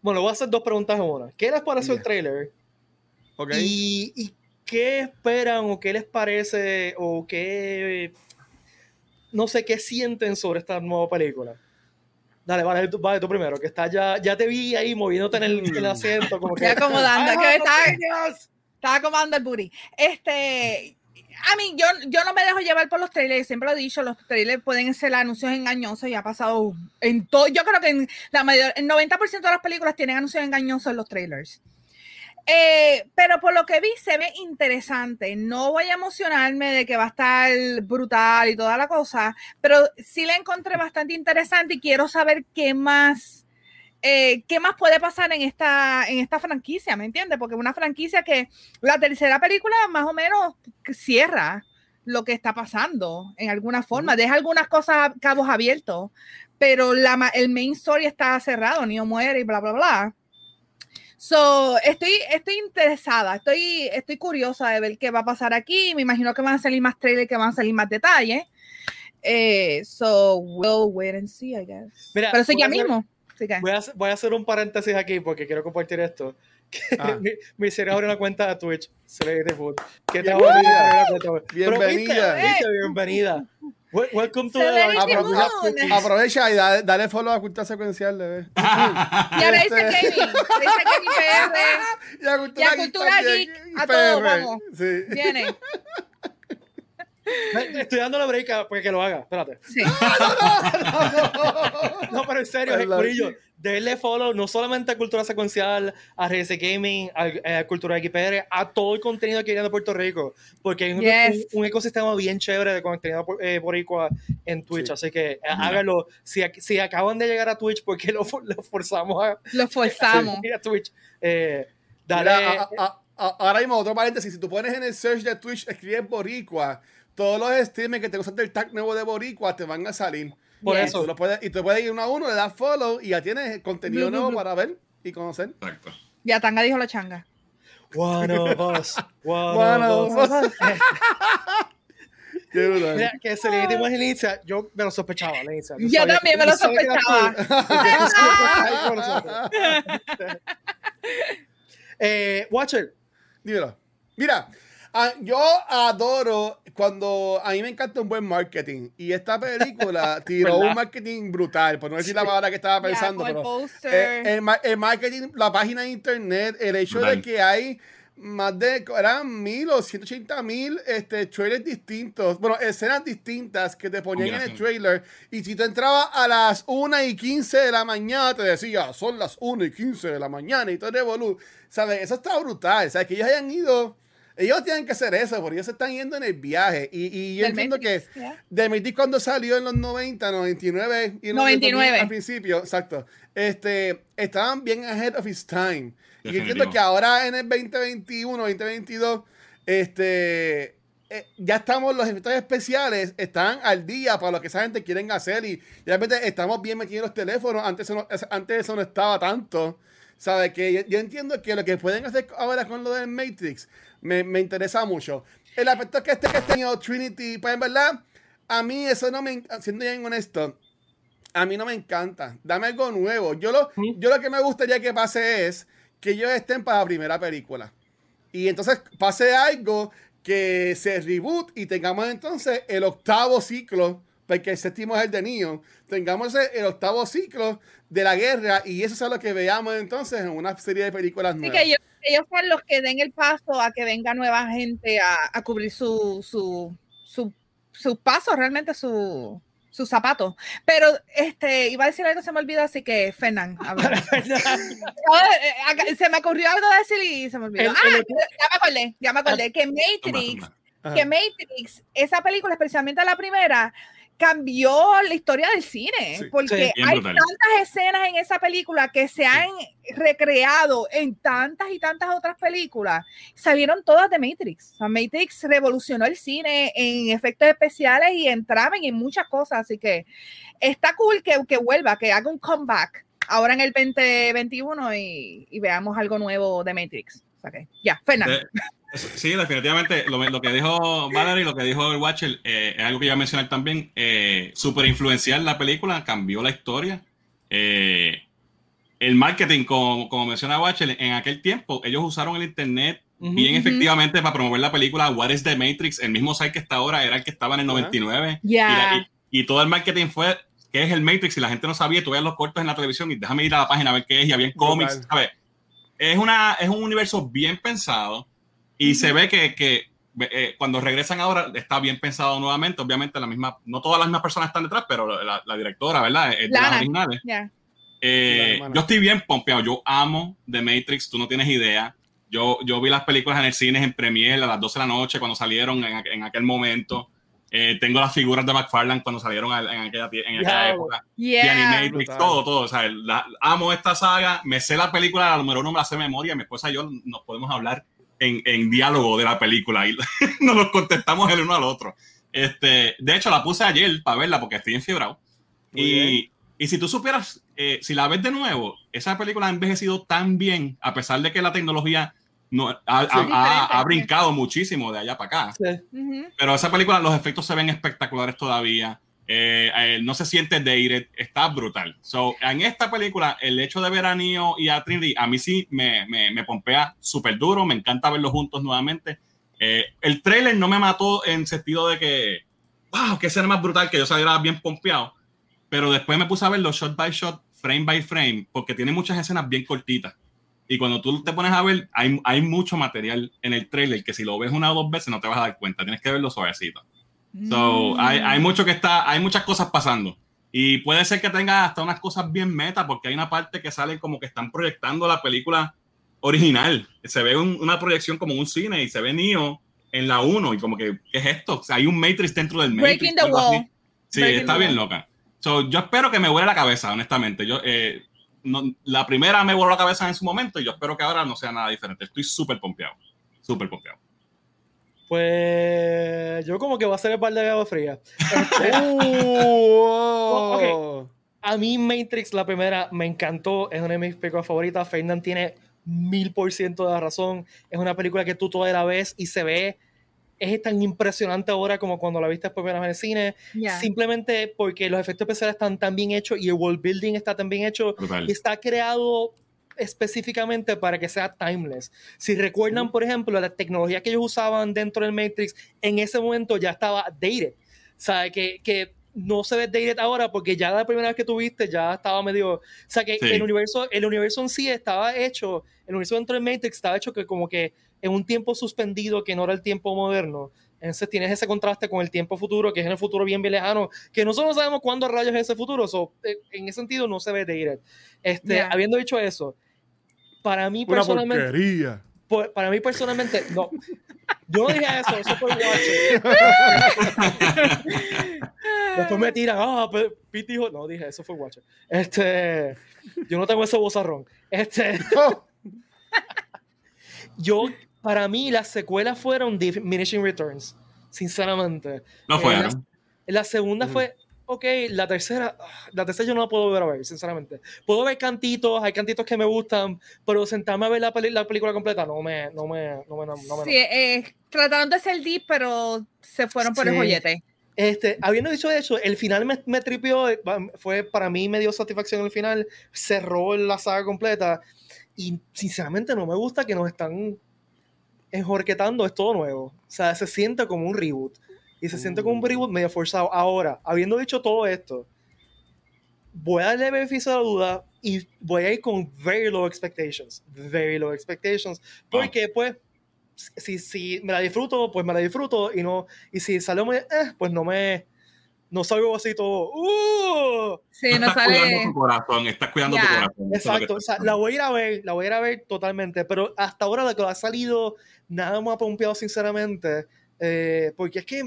Bueno, voy a hacer dos preguntas en una. ¿Qué les pareció el trailer? Ok. ¿Y, y qué esperan o qué les parece o qué, no sé, qué sienten sobre esta nueva película? Dale, vale, tú, vale, tú primero, que está ya, ya te vi ahí moviéndote en el, en el asiento, como que... Acomodando, "I que opinions". Estaba acomodando el booty. Este, a mí, yo, yo no me dejo llevar por los trailers, siempre lo he dicho, los trailers pueden ser anuncios engañosos y ha pasado en todo, yo creo que en la mayor, el 90% de las películas tienen anuncios engañosos en los trailers. Eh, pero por lo que vi se ve interesante. No voy a emocionarme de que va a estar brutal y toda la cosa, pero sí la encontré bastante interesante y quiero saber qué más, eh, qué más puede pasar en esta, en esta franquicia, ¿me entiendes? Porque es una franquicia que la tercera película más o menos cierra lo que está pasando en alguna forma, deja algunas cosas cabos abiertos, pero la, el main story está cerrado, Neo muere y bla, bla, bla. So, estoy, estoy interesada, estoy, estoy curiosa de ver qué va a pasar aquí. Me imagino que van a salir más trailers, que van a salir más detalles. Eh, so, we'll wait and see, I guess. Mira, Pero eso ya hacer- mismo. Que- Voy a, hacer- voy a hacer un paréntesis aquí porque quiero compartir esto. Ah. me, me hicieron abrir una cuenta de Twitch, Celebrity Food. ¿Qué te Bienvenida. Pero, Bienvenida. viste, viste, bienvenida. Wel- Welcome to the Apro- Food. Cookies. Aprovecha y dale, dale follow a Cultura Secuencial, bebé. Y ahora dice Este- Kevin, dice Kevin PR, Y a Cultura, Y a Geek Cultura Geek, y a todos, vamos. Sí. viene. Estoy dando la break para que lo haga. Espérate. Sí. No, pero en serio, Perdón. Corillo, denle follow no solamente a Cultura Secuencial, a RC Gaming, a, a Cultura XPR, a todo el contenido que viene de Puerto Rico, porque hay un, Yes. un- un ecosistema bien chévere de contenido eh, boricua en Twitch, Sí. así que eh, Mira. háganlo. Si, si acaban de llegar a Twitch, porque lo, lo forzamos a, Lo forzamos. ir a Twitch? Eh, dale. Mira, a- a- a- ahora mismo, otro paréntesis. Si tú pones en el search de Twitch, escribes Boricua, todos los streamers que te usan del tag nuevo de Boricua te van a salir. Por Yes. eso. Tú lo puedes, y tú puedes ir uno a uno, le das follow y ya tienes contenido nuevo para ver y conocer. Exacto. Ya Tanga dijo la changa. One of us. One, One of of us. Qué brutal. Mira, que se le dimos el inicia, yo me lo sospechaba, inicia. Yo Yo sabía- también me lo sospechaba. tú. Eh, Watcher, Dímelo. Mira, ah, yo adoro cuando a mí me encanta un buen marketing y esta película tiró un marketing brutal, por no decir la palabra que estaba pensando, el pero eh, el, ma- el marketing, la página de internet, el hecho de que hay más de, eran mil o 180 mil este, trailers distintos, bueno, escenas distintas que te ponían en el trailer. Y si tú entrabas a las 1 y 15 de la mañana, te decía, son las 1 y 15 de la mañana y todo revolú. ¿Sabes? Eso está brutal. ¿Sabes? Que ellos hayan ido, ellos tienen que hacer eso, porque ellos se están yendo en el viaje. Y, y yo entiendo que ya. de Matrix cuando salió en los 90, 99 y en los 99. 2000 al principio, exacto. Este, estaban bien ahead of its time. Y yo entiendo que ahora en el 2021, 2022, este, eh, ya estamos, los efectos especiales están al día para lo que esa gente quieren hacer y realmente estamos bien metidos en los teléfonos. Antes eso no, es- antes eso no estaba tanto. ¿Sabes? Que yo, yo entiendo que lo que pueden hacer ahora con lo del Matrix me, me interesa mucho. El aspecto que este que ha tenido Trinity, pues en verdad, a mí eso no me, en- siendo bien honesto, a mí no me encanta. Dame algo nuevo. Yo lo, yo lo que me gustaría que pase es que ellos estén para la primera película. Y entonces pase algo que se reboot y tengamos entonces el octavo ciclo, porque el séptimo es el de Neo, tengamos el octavo ciclo de la guerra y eso es lo que veamos entonces en una serie de películas nuevas. que ellos sean los que den el paso a que venga nueva gente a, a cubrir su, su, su, su paso, realmente su, sus zapatos. Pero este, iba a decir algo, se me olvidó, así que Fernán. a ver. Ah, eh, se me ocurrió algo de decir y se me olvidó. El- ah, el- ya me acordé, ya me acordé. Que Matrix, Ajá. que Matrix, esa película, especialmente la primera, cambió la historia del cine. Sí. porque Sí. Hay brutal. tantas escenas en esa película que se han recreado en tantas y tantas otras películas. Salieron todas de Matrix. O sea, Matrix revolucionó el cine en efectos especiales y en trama y en muchas cosas. Así que está cool que, que vuelva, que haga un comeback ahora en el 2021 y, y veamos algo nuevo de Matrix. O sea que, ya, Fernando. Sí, definitivamente. Lo, lo que dijo Valerie, lo que dijo el Watcher, eh, es algo que iba a mencionar también. Eh, super influencial la película, cambió la historia. Eh, el marketing, como, como menciona Watcher, en aquel tiempo ellos usaron el internet Ujú. bien Ujú. efectivamente para promover la película What is the Matrix. El mismo site que está ahora era el que estaba en el Ajá. 99. Y, Ya. la- y- y todo el marketing fue qué es el Matrix y la gente no sabía. Tú veías los cortos en la televisión y déjame ir a la página a ver qué es y había cómics. Brutal. ¿sabes? Es, una, es un universo bien pensado y se ve que, que eh, cuando regresan ahora está bien pensado nuevamente. Obviamente, la misma, no todas las mismas personas están detrás, pero la, la directora, ¿verdad? Es de las originales. Ya. Eh, yo estoy bien pompeado. Yo amo The Matrix, tú no tienes idea. Yo, yo vi las películas en el cine en premiere a las 12 de la noche cuando salieron en, en aquel momento. Eh, tengo las figuras de McFarlane cuando salieron en aquella, en aquella época. The Yeah. Animatrix, Brutal. todo, todo. O sea, la- amo esta saga. Me sé la película, la número uno me la sé de memoria. Mi esposa y yo nos podemos hablar en, en diálogo de la película y nos los contestamos el uno al otro. Este, de hecho, la puse ayer para verla porque estoy enfiebrado. Y, y si tú supieras, eh, si la ves de nuevo, esa película ha envejecido tan bien, a pesar de que la tecnología no, ha, ha- ha- brincado muchísimo de allá para acá. Sí. Pero esa película, los efectos se ven espectaculares todavía. Eh, eh, no se siente dated, está brutal. So, en esta película, el hecho de ver a Neo y a Trinity, a mí sí me, me, me pompea súper duro. Me encanta verlos juntos nuevamente. Eh, el trailer no me mató en sentido de que, wow, qué escena más brutal que yo saliera bien pompeado. Pero después me puse a verlo shot by shot, frame by frame, porque tiene muchas escenas bien cortitas. Y cuando tú te pones a ver, hay, hay mucho material en el trailer que si lo ves una o dos veces no te vas a dar cuenta. Tienes que verlo suavecito. So, Mm. hay, hay mucho que está, hay muchas cosas pasando. Y puede ser que tenga hasta unas cosas bien meta, porque hay una parte que sale como que están proyectando la película original. Se ve un- una proyección como un cine y se ve Neo en la 1 y como que, ¿qué es esto? O sea, hay un Matrix dentro del Matrix. Breaking the wall. Sí, Breaking está bien wall. loca. So, yo espero que me vuele la cabeza, honestamente. Yo, eh, no- la primera me voló la cabeza en su momento y yo espero que ahora no sea nada diferente. Estoy súper pompeado. Súper pompeado. Pues yo como que va a ser el par de agua fría. Este, Uh, a mí Matrix, la primera, me encantó. Es una de mis películas favoritas. Fernand tiene mil por ciento de la razón. Es una película que tú toda la ves y se ve... Es tan impresionante ahora como cuando la viste por primera vez en el cine. Ya. Simplemente porque los efectos especiales están tan bien hechos y el world building está tan bien hecho y está creado específicamente para que sea timeless. Si recuerdan, por ejemplo, la tecnología que ellos usaban dentro del Matrix, en ese momento ya estaba dated. O sea, que, que no se ve dated ahora porque ya la primera vez que tuviste ya estaba medio... O sea, que Sí. el, universo, el universo en sí estaba hecho, el universo dentro del Matrix estaba hecho que como que en un tiempo suspendido que no era el tiempo moderno. Entonces tienes ese contraste con el tiempo futuro, que es en el futuro bien, bien lejano, que nosotros no sabemos cuándo rayos es ese futuro. So, eh, en ese sentido no se ve dated. Este. Habiendo dicho eso, para mí una personalmente, porquería. por- para mí personalmente, no. Yo no dije eso, eso fue Watcher. Después me tiran, ah, pero Pete dijo, no, dije, eso fue Watcher. Este, yo no tengo ese bozarrón. Este, Oh, yo, para mí, las secuelas fueron diminishing returns, sinceramente. No Eh, fueron. La segunda Ujú. fue, ok, la tercera, ah, la tercera yo no la puedo ver a ver, sinceramente. Puedo ver cantitos, hay cantitos que me gustan, pero sentarme a ver la, peli- la película completa no me, no me, no me, no me- Sí, eh, trataron de ser deep, pero se fueron por el joyete. Este, habiendo dicho eso, el final me, me tripió, eh, fue para mí me dio satisfacción el final, cerró la saga completa y sinceramente no me gusta que nos están enjorquetando, es todo nuevo. O sea, se siente como un reboot y se siente como un reboot medio forzado. Ahora, habiendo dicho todo esto, voy a darle beneficio de la duda y voy a ir con very low expectations, very low expectations, porque pues si, si me la disfruto, pues me la disfruto y no y si salió muy, eh, pues no me no salgo así todo. ¡Uh! Sí, no estás cuidando sale. tu corazón, estás cuidando Ya. tu corazón. Exacto, o sea, la voy a ir a ver, la voy a ir a ver totalmente, pero hasta ahora lo que ha salido, nada me ha pompeado sinceramente, eh, porque es que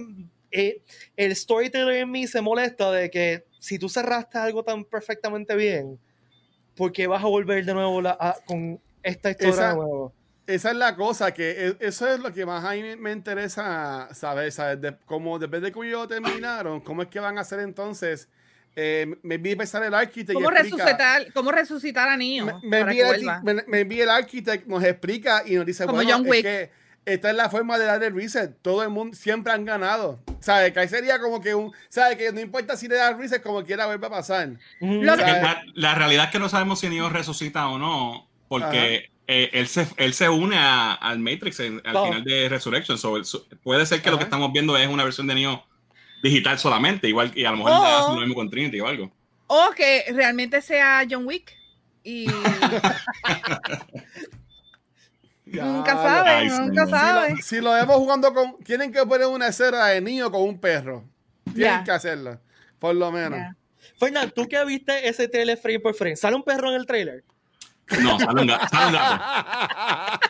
eh, el storyteller en mí se molesta de que si tú cerraste algo tan perfectamente bien, ¿por qué vas a volver de nuevo la- a- con esta historia Esa- de nuevo? Esa es la cosa, que e- eso es lo que más a mí me interesa saber, ¿sabes? De, como después de que ellos terminaron, ¿cómo es que van a hacer entonces? Eh, me vi empezar el arquitecto y ¿Cómo explica- resucitar, cómo resucitar a Neo me, me que el, me- me vi el arquitecto, nos explica y nos dice, Como bueno, John es Wick. que esta es la forma de dar el reset. Todo el mundo siempre han ganado. ¿Sabes? Que ahí sería como que un, ¿sabes? Que no importa si le das reset, como quiera vuelve a pasar. La, la realidad es que no sabemos si Neo resucita o no, porque eh, él, se, él se une a- al Matrix en- al final de Resurrection. So, puede ser que lo que estamos viendo es una versión de Neo digital solamente, igual y a lo mejor Oh. hacen lo mismo con Trinity o algo. O que realmente sea John Wick y nunca Ya, sabe, Ay, nunca señor. sabe. Si lo vemos jugando con. Tienen que poner una escena de niño con un perro. Tienen que hacerlo. Por lo menos. Ya. Fernán, ¿tú que viste ese trailer frame por frame? ¿Sale un perro en el trailer? No, sale un gato. Sale un gato.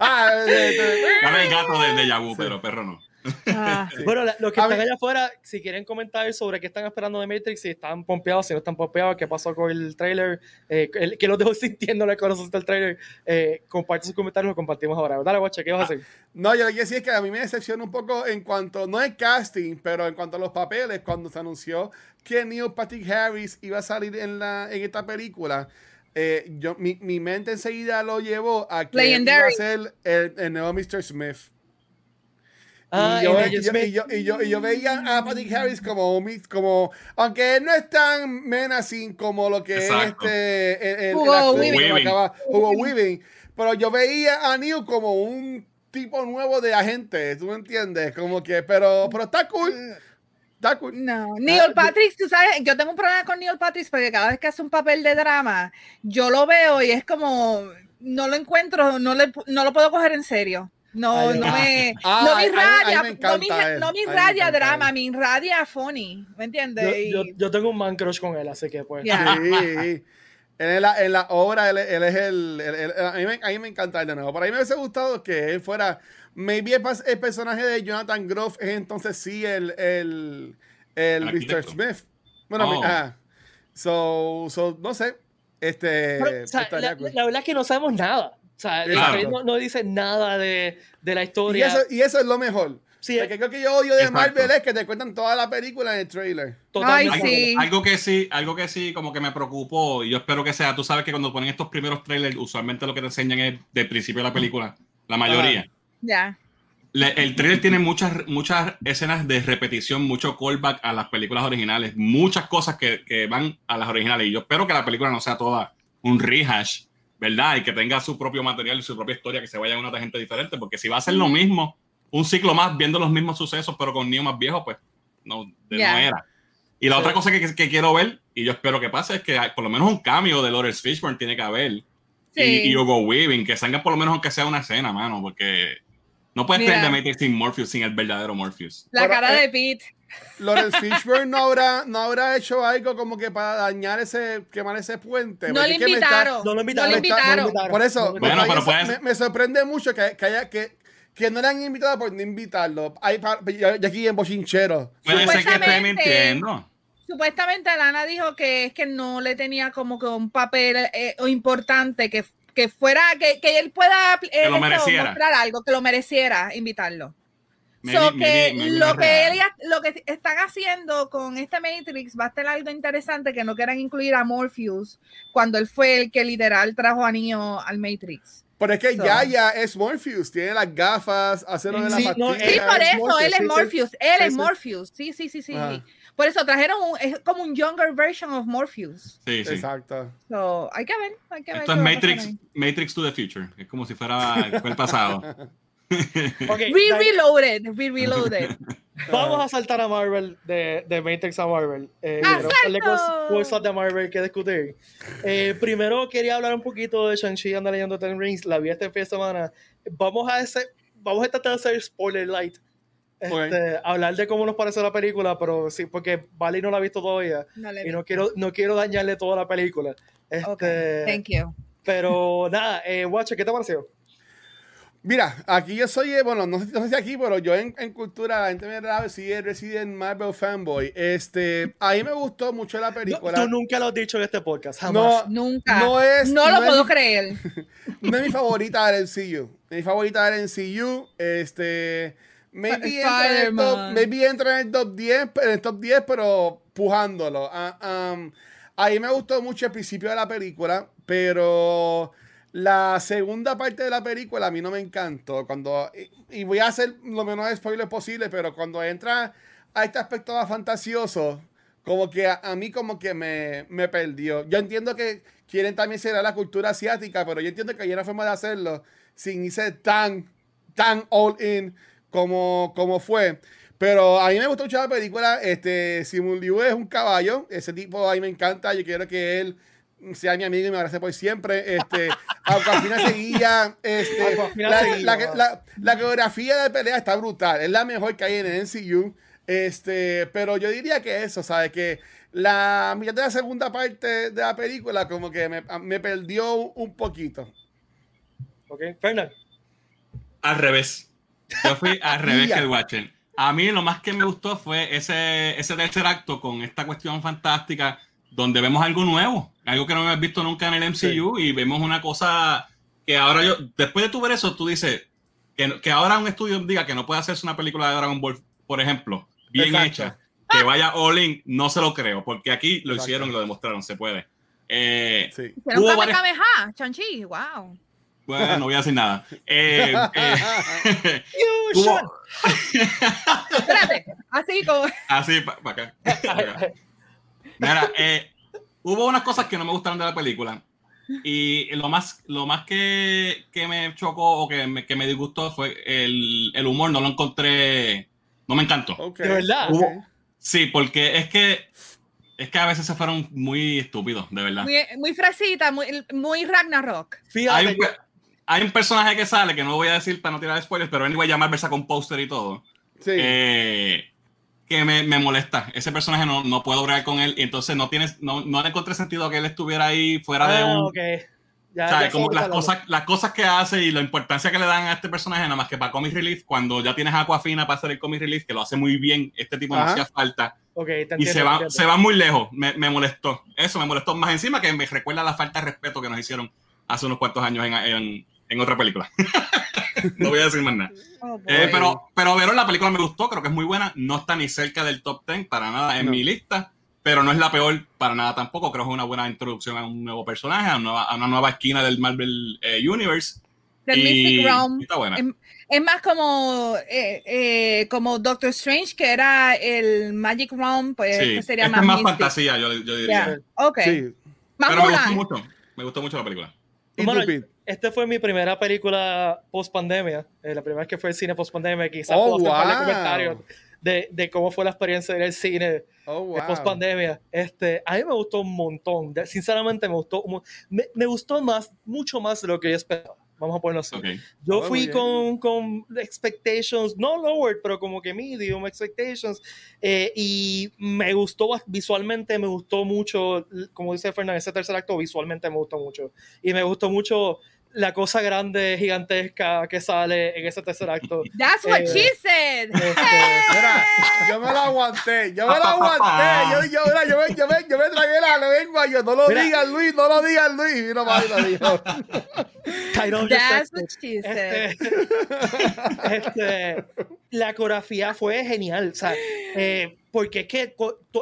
Ah, Sale el gato del de Yabu, pero perro no. Ah, Sí. Bueno, la- los que A están mí- allá afuera, si quieren comentar sobre qué están esperando de Matrix, si están pompeados, si no están pompeados, qué pasó con el trailer, eh, el- que los dejo sintiendo el corazón del trailer, eh, comparte sus comentarios, lo compartimos ahora. Dale, guacha, ¿qué vas a hacer? No, yo lo que decía es que a mí me decepciona un poco en cuanto, no el casting, pero en cuanto a los papeles, cuando se anunció que Neil Patrick Harris iba a salir en, la, en esta película, eh, yo, mi, mi mente enseguida lo llevó a que iba a ser el, el nuevo Mr. Smith. Ah, y, yo, y yo- y yo- y yo- y yo veía a Patrick Harris como, un mis- como aunque él no es tan menacing como lo que Exacto. es este el, el- Hugo el actor que Weaving. acaba- Hugo Weaving. Pero yo veía a Neil como un tipo nuevo de agente, ¿tú me entiendes? Como que, pero, pero está cool. Está cool. No, Neil Ah, Patrick, tú sabes, yo tengo un problema con Neil Patrick porque cada vez que hace un papel de drama, yo lo veo y es como, no lo encuentro, no, le, no lo puedo coger en serio. No, no ah. me, Ah, no me irradia, me no me, no me irradia drama, él. me irradia funny, ¿me entiendes? Yo, yo- yo tengo un man crush con él, así que pues. Ya. Sí. En la, en la obra, él, él es el. él- él- a, mí me, a mí me encanta él de nuevo. Pero a mí me hubiese gustado que él fuera. Maybe el, el personaje de Jonathan Groff es entonces sí el, el, el Mr. Smith. Bueno, Oh. mi- ajá. So, so, no sé. Este. Pero, o sea, la, la verdad es que no sabemos nada. O sea, el Claro. trailer no, no dice nada de, de la y, historia. eso, y eso es lo mejor. Sí, Porque creo que yo odio de Exacto. Marvel es que te cuentan toda la película en el trailer. totalmente. Ay, sí. Algo que sí, algo que sí, como que me preocupó, y yo espero que sea, tú sabes que cuando ponen estos primeros trailers, usualmente lo que te enseñan es del principio de la película, la mayoría. Ya. Le- el trailer tiene muchas, muchas escenas de repetición, mucho callback a las películas originales, muchas cosas que, que van a las originales. Y yo espero que la película no sea toda un rehash, ¿verdad? Y que tenga su propio material y su propia historia, que se vaya a una gente diferente, porque si va a ser lo mismo, un ciclo más viendo los mismos sucesos, pero con Neo más viejo, pues no, de Ya. no era. Y la Sí. otra cosa que, que quiero ver, y yo espero que pase, es que hay- por lo menos un cambio de Lawrence Fishburne tiene que haber. Sí. Y, y Hugo Weaving, que salga por lo menos aunque sea una escena, mano, porque no puedes tener de Matrix sin Morpheus, sin el verdadero Morpheus. La Pero, cara eh, de Pete. Lawrence Fishburne no habrá, no habrá hecho algo como que para dañar ese, quemar ese puente. No le invitaron. No lo invitaron. No le invitaron. Por eso, Bueno, me- pero puedes- me, me sorprende mucho que, que, haya, que, que no le han invitado por no invitarlo. Hay aquí en Bochinchero. Puede ser que esté Supuestamente- mintiendo. Supuestamente Lana dijo que es que no le tenía como que un papel eh, o importante que, que fuera, que, que él pueda eh, Que lo esto, mereciera. mostrar algo, que lo mereciera invitarlo. Maybe- So que maybe- maybe lo, no es que lo que están haciendo con este Matrix va a ser algo interesante que no quieran incluir a Morpheus cuando él fue el que literal trajo a Neo al Matrix. Pero es que So. ya ya es Morpheus, tiene las gafas, hace lo de la Sí, no, pastilla. Sí, por es eso, Morpheus, él es. Morpheus, él es sí. Morpheus, sí, sí, sí, sí. Ajá. Por eso trajeron un, es como un younger version of Morpheus. Sí, sí. Exacto. So, hay que ver, hay que ver. Esto qué es Matrix. Matrix to the Future. Es como si fuera fue el pasado. Ok, Re Dai- Reloaded, Re Reloaded. Vamos a saltar a Marvel, de, de Matrix a Marvel. Eh, hay cosas- de Marvel que discutir. Eh, primero quería hablar un poquito de Shang-Chi and the Legend of the Ten Rings. La vi este fin de semana. Vamos a ese, vamos a tratar de hacer spoiler light este, hablar de cómo nos parece la película, pero sí, porque Vali no la ha visto todavía No y no quiero, no quiero dañarle toda la película. Este, Ok, Thank you. Pero nada, eh, Watcher, ¿qué te pareció? Mira, aquí yo soy, eh, bueno, no sé, no sé si aquí, pero yo en, en cultura, la gente me sabe si es Resident Marvel fanboy. Este, a mí me gustó mucho la No, película. tú nunca lo has dicho en este podcast, jamás. No, Nunca. no es- No no lo es- puedo creer. No es mi favorita del MCU. Mi favorita del MCU. Este. Maybe entra, en el top, Spider-Man. maybe entra en el top 10, en el top 10 pero pujándolo. Ah, um, a mí me gustó mucho el principio de la película, pero la segunda parte de la película a mí no me encantó. Cuando, y, voy a hacer lo menos spoiler posible, pero cuando entra a este aspecto más fantasioso, como que a, mí como que me, me perdió. Yo entiendo que quieren también ser la cultura asiática, pero yo entiendo que hay una forma de hacerlo sin irse tan, tan all in como, como fue. Pero a mí me gustó mucho la película. Este, Simon Liu es un caballo. Ese tipo a mí me encanta. Yo quiero que él sea mi amigo y me abrace por siempre. Este, Aquafina seguía. Este, Aquafina la, seguía, la- la- la coreografía de pelea está brutal. Es la mejor que hay en el MCU. Este, pero yo diría que eso, ¿sabes? Que la mitad de la segunda parte de la película como que me, me perdió un poquito. Ok, Fernan. Al revés. Yo fui al revés que el Watcher. A mí lo más que me gustó fue ese, ese tercer acto con esta cuestión fantástica donde vemos algo nuevo, algo que no hemos visto nunca en el MCU y vemos una cosa que ahora yo, después de tu ver eso, tú dices que, que ahora un estudio diga que no puede hacerse una película de Dragon Ball, por ejemplo, bien Exacto. hecha, que vaya all in, no se lo creo, porque aquí lo Exacto. hicieron y lo demostraron, se puede. Eh, Sí. Hicieron Hubo varias- Chanchi, wow. bueno, no voy a decir nada. Eh, eh, hubo- Espérate, así como. Así, para acá. pa' acá. Mira, eh, hubo unas cosas que no me gustaron de la película. Y lo más, lo más que, que me chocó o que me, que me disgustó fue el, el humor. No lo encontré. No me encantó. Ok, De verdad. ok. Sí, porque es que. Es que a veces se fueron muy estúpidos, de verdad. Muy, muy fresita, muy, muy Ragnarok. Fíjate, Hay un, hay un personaje que sale, que no voy a decir para no tirar spoilers, pero anyway, llamar versa con póster y todo. Sí. eh, que me, me molesta. Ese personaje no, no puedo bregar con él y entonces no tienes, no, no le encontré sentido que él estuviera ahí fuera de Ah, un. ok. Ya, ya Como las de cosas, las cosas que hace y la importancia que le dan a este personaje, nada más que para Comic Relief, cuando ya tienes a Aquafina para hacer el Comic Relief, que lo hace muy bien, este tipo no Ajá. hacía falta. hablando. Ok, te Y entiendo, se va, entiendo. se va muy lejos. Me, me molestó. Eso me molestó más encima que me recuerda la falta de respeto que nos hicieron hace unos cuantos años en, en- en otra película. no voy a decir más nada. Oh. Eh, pero, pero Verón, la película me gustó, creo que es muy buena. No está ni cerca del top 10 para nada en No. mi lista, pero no es la peor para nada tampoco. Creo que es una buena introducción a un nuevo personaje, a una nueva, a una nueva esquina del Marvel eh, Universe. Del Mystic Realm. Está buena. Es más como, eh, eh, como Doctor Strange, que era el Magic Realm, pues sí, este sería esta más, es más Mystic. fantasía, yo, yo diría. Ya, Ok. Sí. Más Pero me gustó mucho. Me gustó mucho la película. Esta fue mi primera película post pandemia, la primera vez que fue el cine post pandemia. Quizás Oh, puedo hacer un par de wow. comentarios de, de cómo fue la experiencia de ir al cine Oh, wow. post pandemia. Este, a mí me gustó un montón. De- sinceramente, me gustó, me, me gustó más, mucho más de lo que yo esperaba. Vamos a ponerlo así. Ok. Yo Oh, fui con, con expectations, no lowered, pero como que medium expectations. eh, y me gustó visualmente, me gustó mucho, como dice Fernández, ese tercer acto visualmente me gustó mucho. Y me gustó mucho la cosa grande, gigantesca que sale en ese tercer acto. That's what Eh, she said. Este, Mira, yo me lo aguanté, yo me lo aguanté, yo, yo, mira, yo, me, yo, me, yo me tragué la lengua, yo no lo Mira. digas Luis, no lo digas Luis, y no más lo dijo. That's what she said. Este, este, la coreografía fue genial, o sea, eh, porque es que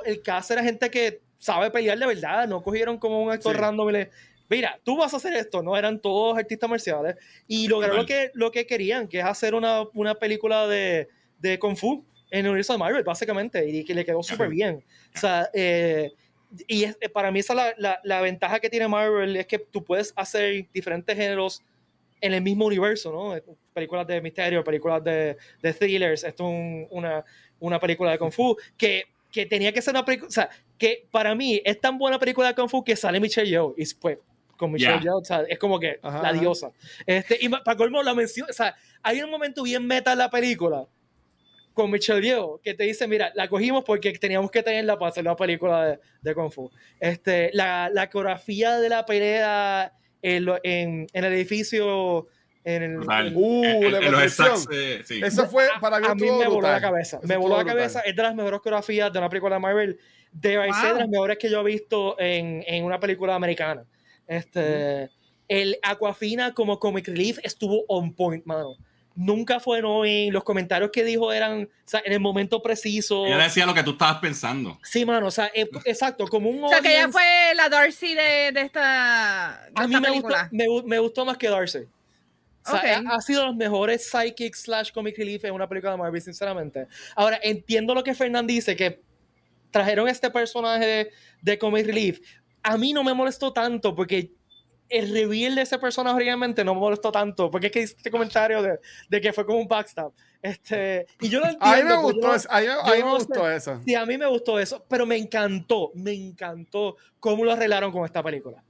el cast era gente que sabe pelear de verdad, no cogieron como un actor Sí. random y le, mira, tú vas a hacer esto, no eran todos artistas marciales. Y lograron lo que, lo que querían, que es hacer una, una película de, de Kung Fu en el universo de Marvel, básicamente, y que le quedó súper bien. O sea, eh, y es- eh, para mí esa es la, la, la ventaja que tiene Marvel, es que tú puedes hacer diferentes géneros en el mismo universo, ¿no? Películas de misterio, películas de, de thrillers, esto es un- una, una película de Kung Fu, que, que tenía que ser una película, o sea, que para mí es tan buena película de Kung Fu que sale Michelle Yeoh, y pues con Michelle Yeah. Yeoh, o sea, es como que Ajá, la diosa. Este, y para colmo la mención, o sea, hay un momento bien meta en la película con Michelle Yeoh, que te dice, mira, la cogimos porque teníamos que tenerla para hacer la película de, de Kung Fu. Este, la, la coreografía de la pelea en, en, en el edificio, en el, Brutal. en- Uh, En- la en los stacks, eh, sí. Eso fue para mí a mí me voló la cabeza. Eso me voló la brutal. cabeza. Es de las mejores coreografías de una película de Marvel. De Wow. ser de las mejores que yo he visto en, en una película americana. Este, El Aquafina como comic relief estuvo on point, mano. Nunca fue annoying. Los comentarios que dijo eran o sea, en el momento preciso. Ella decía lo que tú estabas pensando. Sí, mano. O sea, eh, exacto. Como un O sea, que ella fue la Darcy de, de esta, de A mí esta me gustó, me, gu- me gustó más que Darcy. O sea, ha, ha sido los mejores psychic slash comic relief en una película de Marvel, sinceramente. Ahora, entiendo lo que Fernand dice, que trajeron este personaje de, de comic relief. A mí no me molestó tanto porque el reveal de ese personaje originalmente no me molestó tanto, porque es que hice este comentario de, de que fue como un backstab. Este, y yo lo entiendo. A mí me pero gustó, yo- eso, a mí, a mí me no gustó sé. eso. Sí, a mí me gustó eso, pero me encantó, me encantó cómo lo arreglaron con esta película.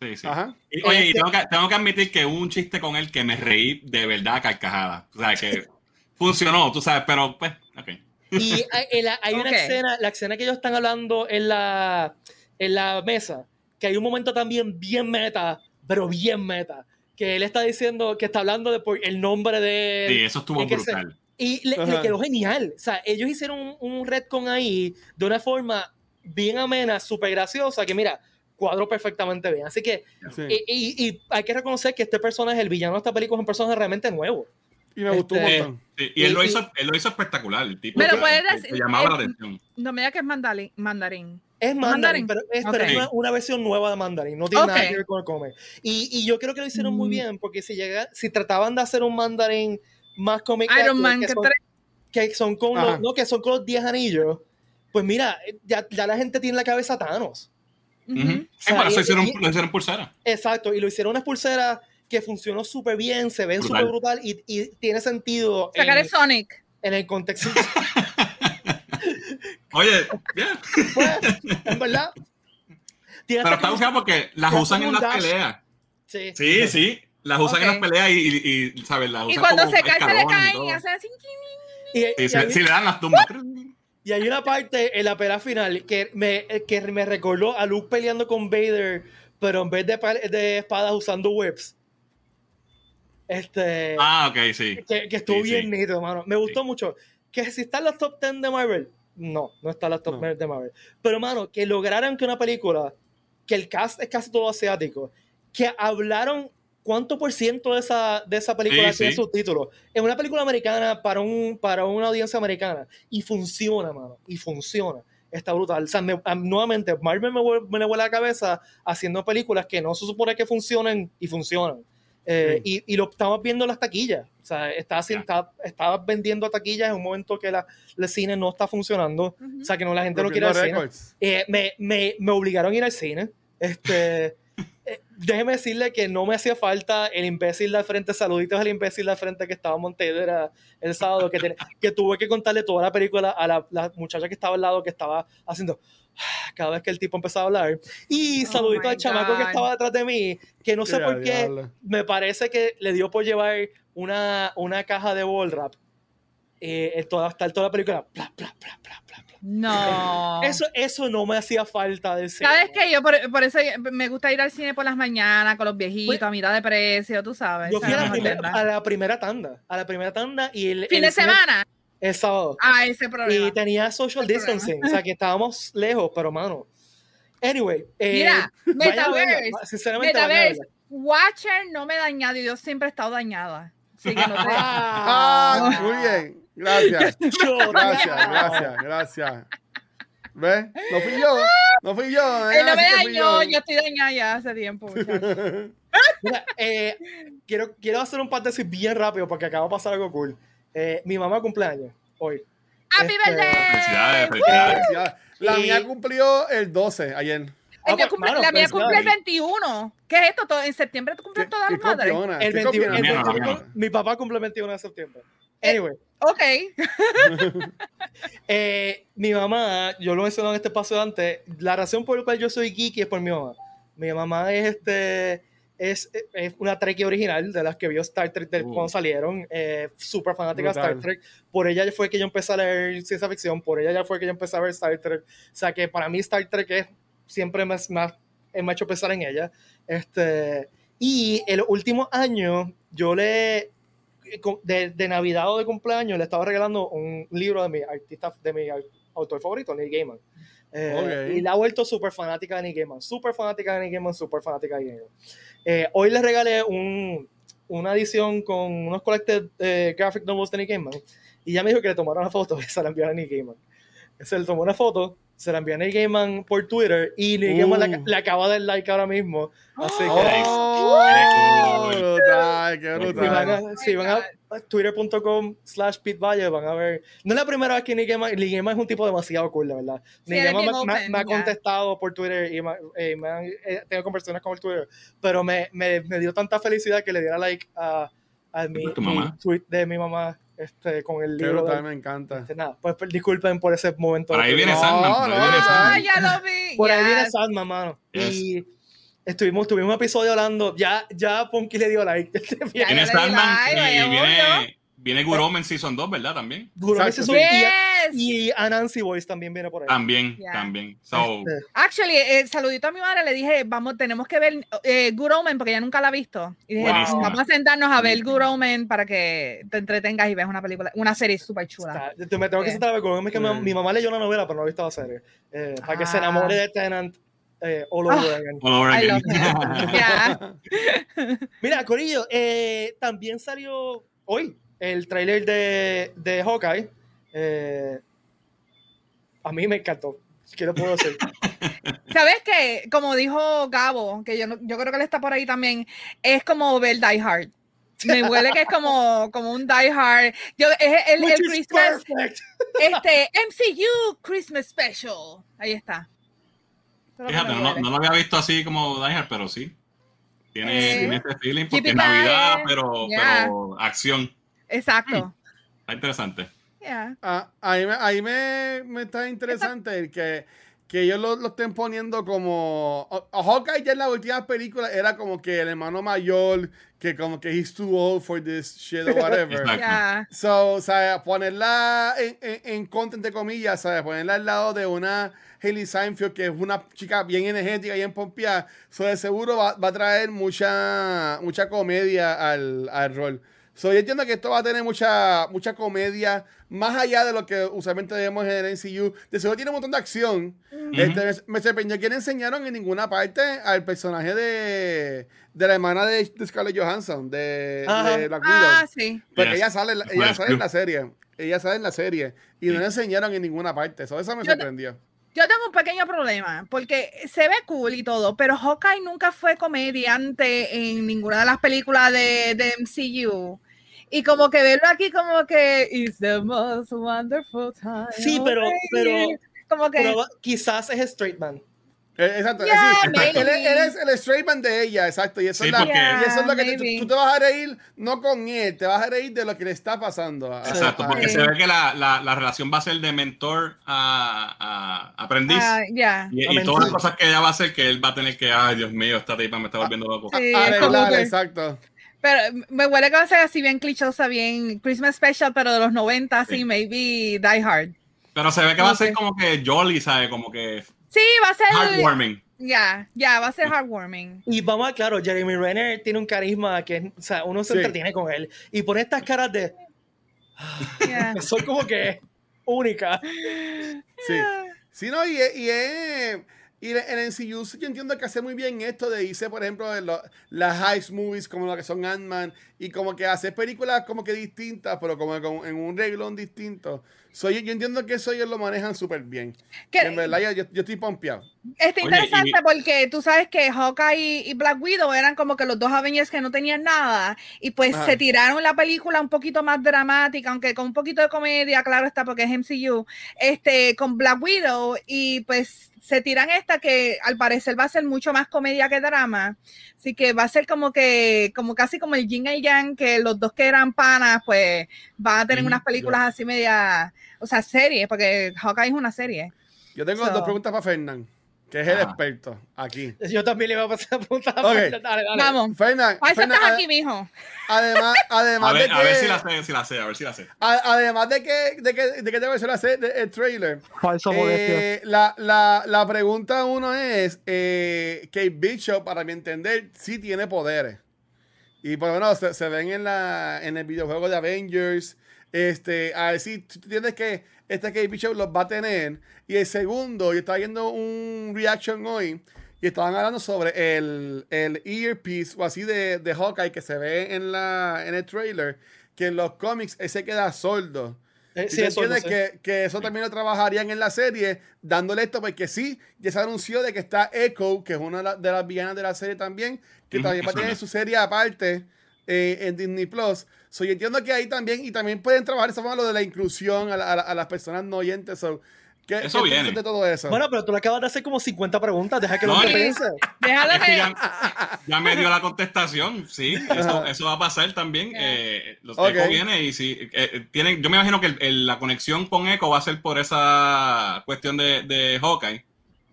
Sí, sí. Ajá. Y, oye, y Este- tengo que, tengo que admitir que hubo un chiste con él que me reí de verdad a carcajada. O sea, que funcionó, tú sabes, pero pues, ok. Y hay, hay una Ok. escena, la escena que ellos están hablando en la, en la mesa, que hay un momento también bien meta, pero bien meta, que él está diciendo, que está hablando de por el nombre de... Sí, eso estuvo es que se- brutal. Y le, le quedó genial. O sea, ellos hicieron un, un retcon ahí de una forma bien amena, súper graciosa, que mira, cuadro perfectamente bien. Así que, Sí. y, y- y hay que reconocer que este personaje, el villano de esta película, es un personaje realmente nuevo. Y me gustó un este- montón. Sí, y él lo, y- hizo, él lo hizo espectacular. El tipo Pero puedes decir- llamaba la eh, atención. No me digas que es mandarín. Es Mandarin, Mandarin. pero, es, pero es una, una versión nueva de Mandarin, no tiene nada Ok. que ver con el comic. Y, y yo creo que lo hicieron muy Mm. bien, porque si, llega, si trataban de hacer un Mandarin más cómic, Iron Man, que, que son, que son con Ajá. los, no, que son con los 10 anillos, pues mira, ya, ya la gente tiene en la cabeza a Thanos. Ujú. Ujú. Sí, sea, para eso hicieron, lo hicieron pulsera. Exacto, y lo hicieron unas pulseras que funcionó súper bien, se ven Brutal. súper brutal y, y tiene sentido Sacar en, el Sonic. en el contexto. Oye, yeah. pues, en verdad. Pero está buscado porque las usan en las peleas. Sí. Sí, sí. Las usan en las peleas y, y, y, ¿sabes? Las Y usan cuando como se cae, se le y caen y hacen así. Y, y si, hay- si le dan las tumbas. Y hay una parte en la pelea final que me, que me recordó a Luke peleando con Vader, pero en vez de, de espadas usando whips. Este. Ah, ok, sí. que, que estuvo sí, bien sí. nítido, mano. Me gustó Sí. mucho. Que si está en los top 10 de Marvel, no, no está los top No. 10 de Marvel. Pero, mano, que lograran que una película, que el cast es casi todo asiático, que hablaron cuánto por ciento de esa, de esa película Sí, tiene sí. subtítulos. Es una película americana para, un, para una audiencia americana. Y funciona, mano. Y funciona. Está brutal. O sea, me- nuevamente, Marvel me, me le vuela la cabeza haciendo películas que no se supone que funcionen y funcionan. Eh, y, y lo estamos viendo en las taquillas. O sea, está, haciendo- está, está vendiendo taquillas en un momento que la, el cine no está funcionando. Ujú. O sea, que no, la gente no quiere ir al cine. Eh, me, me, me obligaron a ir al cine. Este, eh, déjeme decirle que no me hacía falta el imbécil de frente, saluditos al imbécil de frente que estaba en Montedera el sábado, que, ten- que tuve que contarle toda la película a la, la muchacha que estaba al lado, que estaba haciendo cada vez que el tipo empezaba a hablar. Y Oh saludito al chamaco que estaba detrás de mí, que no sé Ya, por qué, diablo. me parece que le dio por llevar una, una caja de ball wrap. Eh, en toda, hasta toda la película. Bla, bla, bla, bla, bla, bla. No. Eso, eso no me hacía falta del cine. ¿Sabes qué? Yo por, por eso me gusta ir al cine por las mañanas con los viejitos Pues- a mitad de precio, tú sabes. Yo fui a la, primera, a la primera tanda, a la primera tanda y el, Fin el de cine- semana. El sábado. Ah, ese problema. Y tenía social Ese problema. distancing, o sea que estábamos lejos, pero mano. Anyway, eh, Mira, verla, Metaverse. sinceramente, Metaverse. Watcher no me he dañado y yo siempre he estado dañada. Así que no te. Ah, muy bien. Gracias. Gracias, gracias, gracias. ¿Ves? No fui yo. No fui yo. Él no me dañó, yo estoy dañada ya hace tiempo. Mira, eh, quiero, quiero hacer un paréntesis bien rápido porque acaba de pasar algo cool. Eh, mi mamá cumpleaños hoy. ¡Happy Este, birthday! Felicidades, felicidades. Ya. La Y- mía cumplió el 12 ayer. Ah, pues, cumple- mano, la mía cumple el felicidades. 21. ¿Qué es esto? En septiembre tú cumples todas ¿Qué las madres. El ¿Qué 21, copiona? el La mía no, la 21 mía no. mi papá cumple el 21 de septiembre. Eh, Anyway, Ok. eh, mi mamá, yo lo mencioné en este espacio antes, la razón por la cual yo soy geeky es por mi mamá. Mi mamá es este es, es una Trekkie original de las que vio Star Trek de Uh. cuando salieron. Eh, súper fanática de. Star Trek. Por ella fue que yo empecé a leer ciencia ficción. Por ella ya fue que yo empecé a ver Star Trek. O sea que para mí Star Trek es, siempre me, me ha- me ha hecho pensar en ella. Este, y el último año yo le de, de Navidad o de cumpleaños le estaba regalando un libro de mi artista, de mi autor favorito, Neil Gaiman. Eh, Ok. Y la ha vuelto súper fanática de Neil Gaiman, súper fanática de Neil Gaiman, súper fanática de Neil Gaiman. Eh, hoy le regalé un, una edición con unos collected eh, graphic novels de Neil Gaiman y ya me dijo que le tomara una foto y se la envió a Neil Gaiman. Se le tomó una foto, se la envió a Neil Gaiman por Twitter y Neil Gaiman le, Uh. le acaba de dar like ahora mismo. Así que... Oh, Qué brutal, qué cool. Si van brutal. a, si van a twitter.com slash Pete Valle van a ver. No es la primera vez que Nick Gaiman es un tipo demasiado cool, de verdad. Sí, me, me- me ha contestado por Twitter y me, eh, me han eh, tenido conversaciones con el Twitter, pero me, me, me dio tanta felicidad que le diera like a, a mi, ¿Tu mi tweet de mi mamá este, con el libro. de- brutal, me encanta. este, nada, pues, pues, disculpen por ese momento. Por ahí viene No, Sandman. Por ahí no, viene no. Ah, Sandman. ya lo vi. Por ahí yes. viene Sandman, mano. Yes. Y estuvimos, tuvimos un episodio hablando, ya, ya Punky le dio like. Ya, Viene Sandman y viene, viene Guromen Season 2, ¿verdad? También. Sí. es un- y- Yes. Y Anansi Boys también viene por ahí. También, Ya. también. So, Este, Actually, eh, saludito a mi madre, le dije, vamos, tenemos que ver eh, Good Omen, porque ella nunca la ha visto. Y dije, Buenísima. vamos a sentarnos a ver Good Omen para que te entretengas y veas una película, una serie súper chula. está- yo me tengo que sentar a ver con que mi, Sí. mi mamá leyó la novela, pero no ha visto la serie. Eh, para que se Ah. enamore de Tenant eh, all Ah. over again. all over again. Mira, Corillo, eh, también salió hoy el tráiler de, de Hawkeye. Eh, a mí me encantó. ¿Qué le puedo decir? ¿Sabes qué? Como dijo Gabo, que yo, no- yo creo que él está por ahí también, es como ver Die Hard. Me huele que es como, como un Die Hard. Yo, es el, el Christmas, perfect. este, MCU Christmas Special. Ahí está. Eso es lo que Fíjate, no, no lo había visto así como Hard, pero sí. Tiene, Eh, tiene ese feeling porque es Navidad, pero, Yeah. pero acción. Exacto. Está interesante. Yeah. Ah, ahí me, ahí me, me está interesante el que, que ellos lo, lo estén poniendo como. a- a Hawkeye ya en la última película era como que el hermano mayor, que como que he's too old for this shit or whatever. Yeah. So, o sea, ponerla en, en, en contra, entre comillas, ¿sabes? Ponerla al lado de una Haley Seinfeld, que es una chica bien energética y bien pompeada. So, de seguro va, va a traer mucha, mucha comedia al, al rol. So, yo entiendo que esto va a tener mucha, mucha comedia, más allá de lo que usualmente vemos en el NCU. De seguro tiene un montón de acción. Este, me- me sorprendió que no enseñaron en ninguna parte al personaje de, de la hermana de, de Scarlett Johansson, de, Ajá. de Black Widow. Ah, sí. Porque Yes. ella sale, en la- ella sale en la serie. Ella sale en la serie. Y no la enseñaron en ninguna parte. Eso, eso me Yo- sorprendió. Yo tengo un pequeño problema, porque se ve cool y todo, pero Hawkeye nunca fue comediante en ninguna de las películas de, de MCU. Y como que verlo aquí como que it's the most wonderful time. Sí, pero- pero- year". como que Pero quizás es straight man. Eh, exacto. Yeah, sí. él, es- él es el straight man de ella, exacto. Y eso, Sí, es, la- porque- y eso es lo que Yeah, tú, tú te vas a reír no con él, te vas a reír de lo que le está pasando. a- Exacto, a- porque Sí. se ve que la, la, la relación va a ser de mentor a, a aprendiz. ah, ya. y, y a todas las cosas que ella va a hacer, que él va a tener que, ay, Dios mío, esta tipa me está volviendo loco. Sí, arreglar, que- exacto. Pero me huele que va a ser así bien clichosa, bien Christmas Special, pero de los 90, así, Sí. maybe Die Hard. Pero se ve que va a ser como que jolly, ¿sabes? Como que Sí, va a ser. heartwarming. Ya, ya, va a ser heartwarming. Y vamos a, claro, Jeremy Renner tiene un carisma que, o sea, uno se Sí. entretiene con él. Y pone estas caras de, Yeah. soy como que única. Sí. Sí, no, y, y, es- y en NCU yo entiendo que hace muy bien esto de irse, por ejemplo, de lo- las heist movies como lo que son Ant-Man y como que hacer películas como que distintas, pero como en un reglón distinto. So, yo, yo entiendo que eso ellos lo manejan súper bien. Que- En verdad, yo, yo- estoy pompeado. Está Oye, interesante y- porque tú sabes que Hawkeye y, y Black Widow eran como que los dos Avengers que no tenían nada y pues Ajá. se tiraron la película un poquito más dramática, aunque con un poquito de comedia, claro está porque es MCU, este, con Black Widow y pues se tiran esta que al parecer va a ser mucho más comedia que drama, así que va a ser como que, como casi como el yin y yang, que los dos que eran panas pues van a tener unas películas así media, o sea, series, porque Hawkeye es una serie. Yo tengo So- dos preguntas para Fernán. que es el Ajá. experto aquí. Yo también le iba a pasar a preguntar. Ok. Dale, dale. Vamos. Fernan, Para eso Fernan, estás aquí, mijo. además, además A ver, de a ver si que, la sé, si la sé, a ver si la sé. a- además de que, de que, de que te pareció la se- de- el trailer, Falso modestia. eh, la, la, la pregunta uno es, eh, Kate Bishop, para mi entender, sí tiene poderes. Y por lo menos se, se ven en, la, en el videojuego de Avengers. Este, a ver si tú entiendes que este Kate Bishop los va a tener. Y el segundo, yo estaba viendo un reaction hoy y estaban hablando sobre el, el earpiece o así de, de Hawkeye que se ve en, la, en el trailer. Que en los cómics ese queda sordo. Eh, ¿Y sí, tú eso sé. que, que eso también lo trabajarían en la serie, dándole esto, porque sí, ya se anunció de que está Echo, que es una de, la- de las villanas de la serie también, que también va a tener su serie aparte eh, en Disney Plus. So, yo entiendo que ahí también, y también pueden trabajar esa forma lo de la inclusión a, la- a la- a las personas no oyentes. So, ¿qué, Eso qué viene. de todo eso? Bueno, pero tú le acabas de hacer como 50 preguntas. Deja que No, lo piense. Déjalo Es que ya, ya me dio la contestación, sí, eso, eso va a pasar también. Eh, los Ok. Echo viene y si eh, eh, tienen, yo me imagino que el- el- la conexión con Echo va a ser por esa cuestión de, de Hawkeye,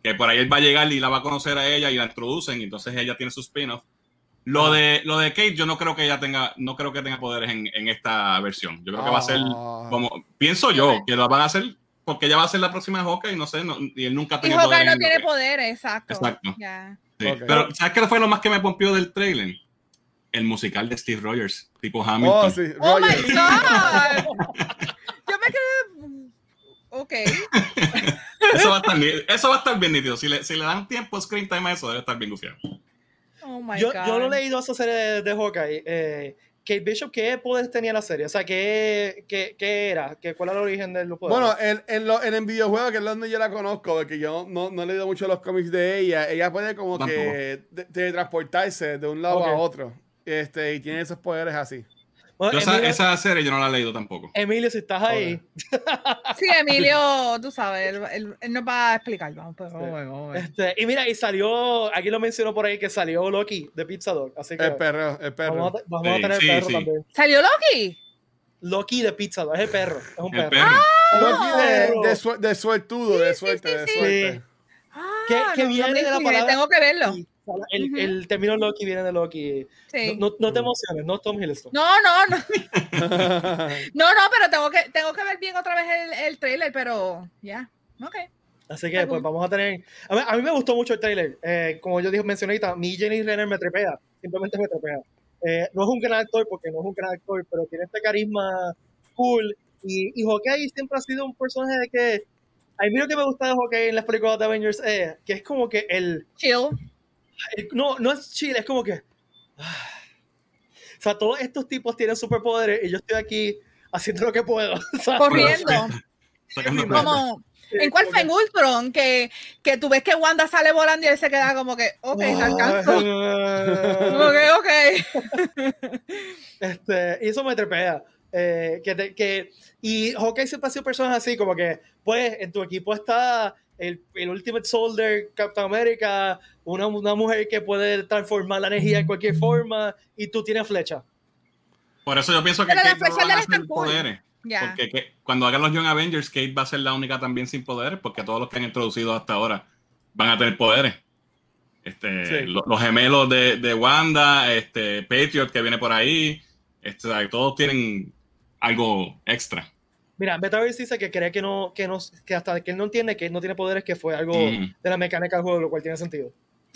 que por ahí él va a llegar y la va a conocer a ella y la introducen, y entonces ella tiene su spin-off. Lo de, lo de Kate, yo no creo que ella tenga, no creo que tenga poderes en, en esta versión. Yo creo que va a ser Ah. como, pienso yo, que lo van a hacer porque ella va a ser la próxima Hawkeye, no sé, no- y él nunca ha Y tenido Hawkeye poderes no tiene que- poder, exacto. Exacto. Sí, Ok. Pero, ¿sabes qué fue lo más que me pompió del trailer? El musical de Steve Rogers, tipo Hamilton. Oh, sí, Oh my. God. Yo me quedé. Ok. Eso, va a estar, eso va a estar bien nítido. Si le, si le dan tiempo screen time a eso, debe estar bien gufiado. Oh my Yo, God. yo no he leído esa serie de, de Hawkeye. Eh, Kate Bishop, ¿qué poderes tenía la serie? O sea, ¿qué, qué, qué era? ¿Qué, ¿Cuál era el origen de los poderes? Bueno, en, en, lo- en el videojuego, que es donde yo la conozco, porque yo no, no he leído mucho los cómics de ella, ella puede como Tampoco. que de- teletransportarse de un lado a otro. Este, y tiene esos poderes así. Bueno, Yo esa, Emilio, esa serie yo no la he leído tampoco. Emilio, si estás ahí, Sí, Emilio, tú sabes, él, él- él nos va a explicar. Vamos, pues, vamos, vamos este, y mira, y salió, aquí lo mencionó por ahí que salió Loki de Pizza Dog. Así que El perro, el perro. vamos, a, tener sí, perro sí. también. ¿Salió Loki? Loki de Pizza Dog, es el perro. Es un El perro. perro. Loki de, de, su- de suertudo, de suerte, sí, de sí. suerte. Ah, ¿Qué- qué no, no viene de la palabra? Tengo que verlo. Y El, Ujú. el término Loki viene de Loki. Sí. No, no, no te emociones, no Tom Hiddleston. No, no, no. No, no, pero tengo que, tengo que ver bien otra vez el, el trailer, pero ya. Ok. Así que pues vamos a tener... A mí, a mí me gustó mucho el trailer. Eh, como yo dije, mencioné ahorita, mi Jenny Renner me trepea. Simplemente me trepea. Eh, no es un gran actor porque no es un gran actor, pero tiene este carisma cool. Y, y Hawkeye siempre ha sido un personaje de que... A mí lo que me gusta de Hawkeye en las películas de Avengers es que es como que el... Chill. No, no es chile, es como que... ah. O sea, todos estos tipos tienen superpoderes y yo estoy aquí haciendo lo que puedo. ¿sabes? Corriendo. Como, ¿en cuál fue en Ultron? Que, que tú ves que Wanda sale volando y él se queda como que, ok, te alcanzo. Ok, ok. Este, y eso me trepea. Eh, que te- que, y Hawkeye siempre ha sido personas así, como que, pues, en tu equipo está el, el Ultimate Soldier, Captain America, una, una mujer que puede transformar la energía en cualquier forma, y tú tienes flecha. Por eso yo pienso que Pero la Kate no van a de hacer poderes. Porque que- cuando hagan los Young Avengers, Kate va a ser la única también sin poderes, porque todos los que han introducido hasta ahora van a tener poderes. Este, Sí. lo- los gemelos de, de Wanda, este, Patriot que viene por ahí, este, todos tienen algo extra. Mira, Metaverse dice que cree que no, que no, que hasta que él no entiende que él no tiene poderes, que fue algo Mm. de la mecánica del juego, lo cual tiene sentido.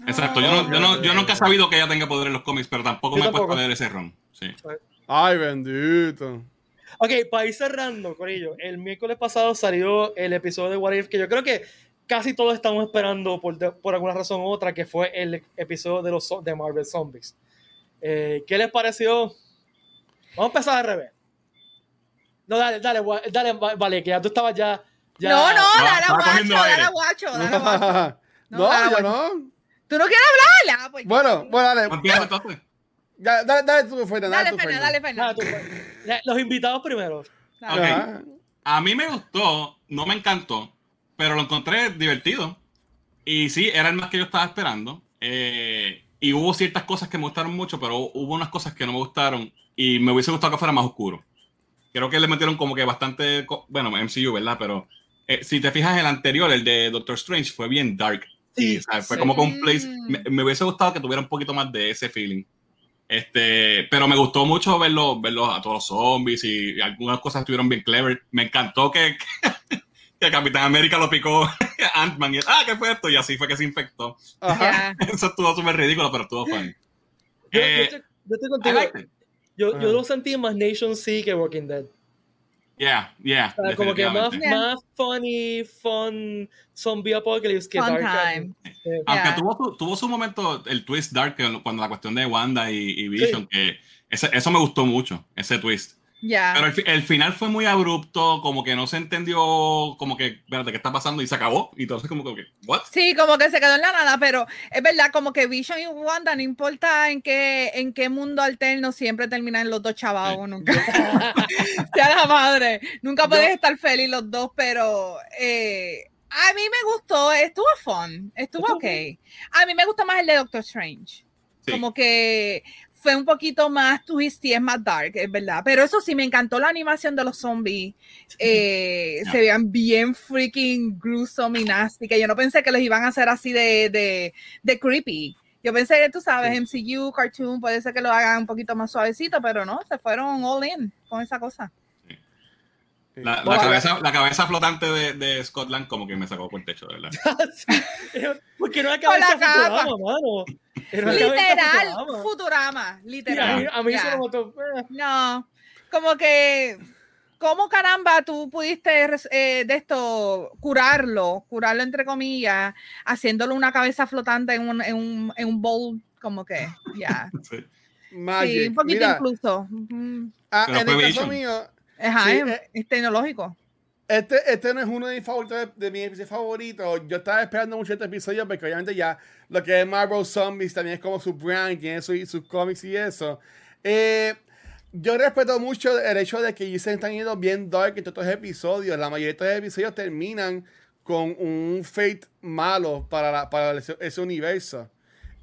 Exacto. Yo, no, yo, no- yo nunca he sabido que ella tenga poder en los cómics, pero tampoco Yo me he puesto tampoco. a leer ese ron. Sí. Ay, bendito. Ok, para ir cerrando, Corillo, el miércoles pasado salió el episodio de What If, que yo creo que casi todos estamos esperando por, de- por alguna razón u otra, que fue el episodio de los de Marvel Zombies. Eh, ¿Qué les pareció? Vamos a empezar al revés. No, dale, dale, dale, va- vale, que ya tú estabas ya. ya No, no, Ah, dale a guacho, dale a guacho, dale a guacho. No, No, dale a yo guacho. no. ¿Tú no quieres hablar? Ah, pues, Bueno, bueno, dale. Empieza entonces. Ya, dale, dale tú, Fernan, Dale, tú, Fernan, dale, Nada, Fernan. los invitados primero. Dale. A mí me gustó, no me encantó, pero lo encontré divertido. Y sí, era el más que yo estaba esperando. Eh, y hubo ciertas cosas que me gustaron mucho, pero hubo unas cosas que no me gustaron. Y me hubiese gustado que fuera más oscuro. Creo que le metieron como que bastante. Bueno, MCU, ¿verdad? Pero eh, si te fijas, el anterior, el de Doctor Strange, fue bien dark. y Sí, ¿sabes? fue sí. como que un place. Me, me hubiese gustado que tuviera un poquito más de ese feeling. Este, pero me gustó mucho verlo, verlo a todos los zombies y algunas cosas estuvieron bien clever. Me encantó que, que Capitán América lo picó Ant-Man y él, ah, ¿qué fue esto? Y así fue que se infectó. Ajá. Eso estuvo súper ridículo, pero estuvo fun. Yo, Eh, yo yo estoy contigo. Yo, yo Ajá. lo sentí más Nation C que Walking Dead. Yeah, yeah. O sea, como que más. Yeah. más funny, fun zombie apocalypse que Fun Dark. time. Aunque Yeah. tuvo, su, tuvo su momento, el twist dark, que cuando la cuestión de Wanda y, y Vision, que ese- eso me gustó mucho, ese twist. Ya. Pero el, el final fue muy abrupto, como que no se entendió, como que, espérate, ¿qué está pasando? Y se acabó. Y entonces, como que, ¿what? Sí, como que se quedó en la nada, pero es verdad, como que Vision y Wanda, no importa en qué, en qué mundo alterno, siempre terminan los dos chavados, Sí. nunca. sea la madre, nunca Yo- puedes estar feliz los dos, pero eh, a mí me gustó, estuvo fun, estuvo Estuvo ok. A mí me gusta más el de Doctor Strange, Sí. como que fue un poquito más twisty, es más dark, es verdad, pero eso sí, me encantó la animación de los zombies, eh, Ya. se veían bien freaking gruesome y nasty, que yo no pensé que los iban a hacer así de, de, de creepy. Yo pensé que tú sabes, MCU, cartoon, puede ser que lo hagan un poquito más suavecito, pero no, se fueron all in con esa cosa. La, la Bueno, cabeza, la cabeza flotante de, de Scotland como que me sacó por el techo, ¿verdad? Sí. Porque no la cabeza capa. Futurama, mano. Era una cabeza Literal, Futurama. Futurama, Sí, literal. a mí Ya. se eh. No, como que, ¿cómo caramba tú pudiste eh, de esto curarlo, curarlo entre comillas, haciéndolo una cabeza flotante en un, en un, en un bowl, como que, ya. Sí. Magic. Sí, un poquito Mira, incluso. Mm, ah, en el caso mío, Ajá, Sí, es, eh, es tecnológico. Este, este no es uno de mis favoritos de, de mis episodios favoritos. Yo estaba esperando mucho este episodio porque obviamente ya lo que es Marvel Zombies también es como su brand, tiene su- sus cómics y eso. Eh, yo respeto mucho el hecho de que se están yendo bien dark en todos estos episodios. La mayoría de estos episodios terminan con un fate malo para, la- para ese, ese universo.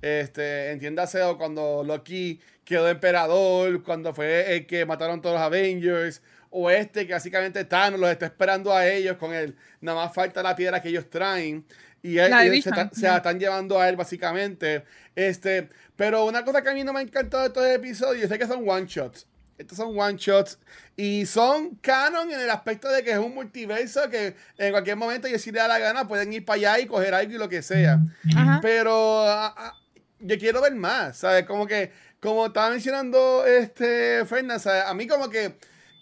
Este, entiéndase cuando Loki quedó emperador, cuando fue el que mataron todos los Avengers, o este que básicamente Thanos los está esperando a ellos con él, nada más falta la piedra que ellos traen y él- La de ellos se, ta- se la están llevando a él básicamente. Este, pero una cosa que a mí no me ha encantado de estos episodios es que son one shots. Estos son one shots y son canon en el aspecto de que es un multiverso que en cualquier momento y si le da la gana pueden ir para allá y coger algo y lo que sea. Ajá. Pero ah, ah, yo quiero ver más, ¿sabes? Como que, como estaba mencionando este Fernández, ¿sabes? a mí como que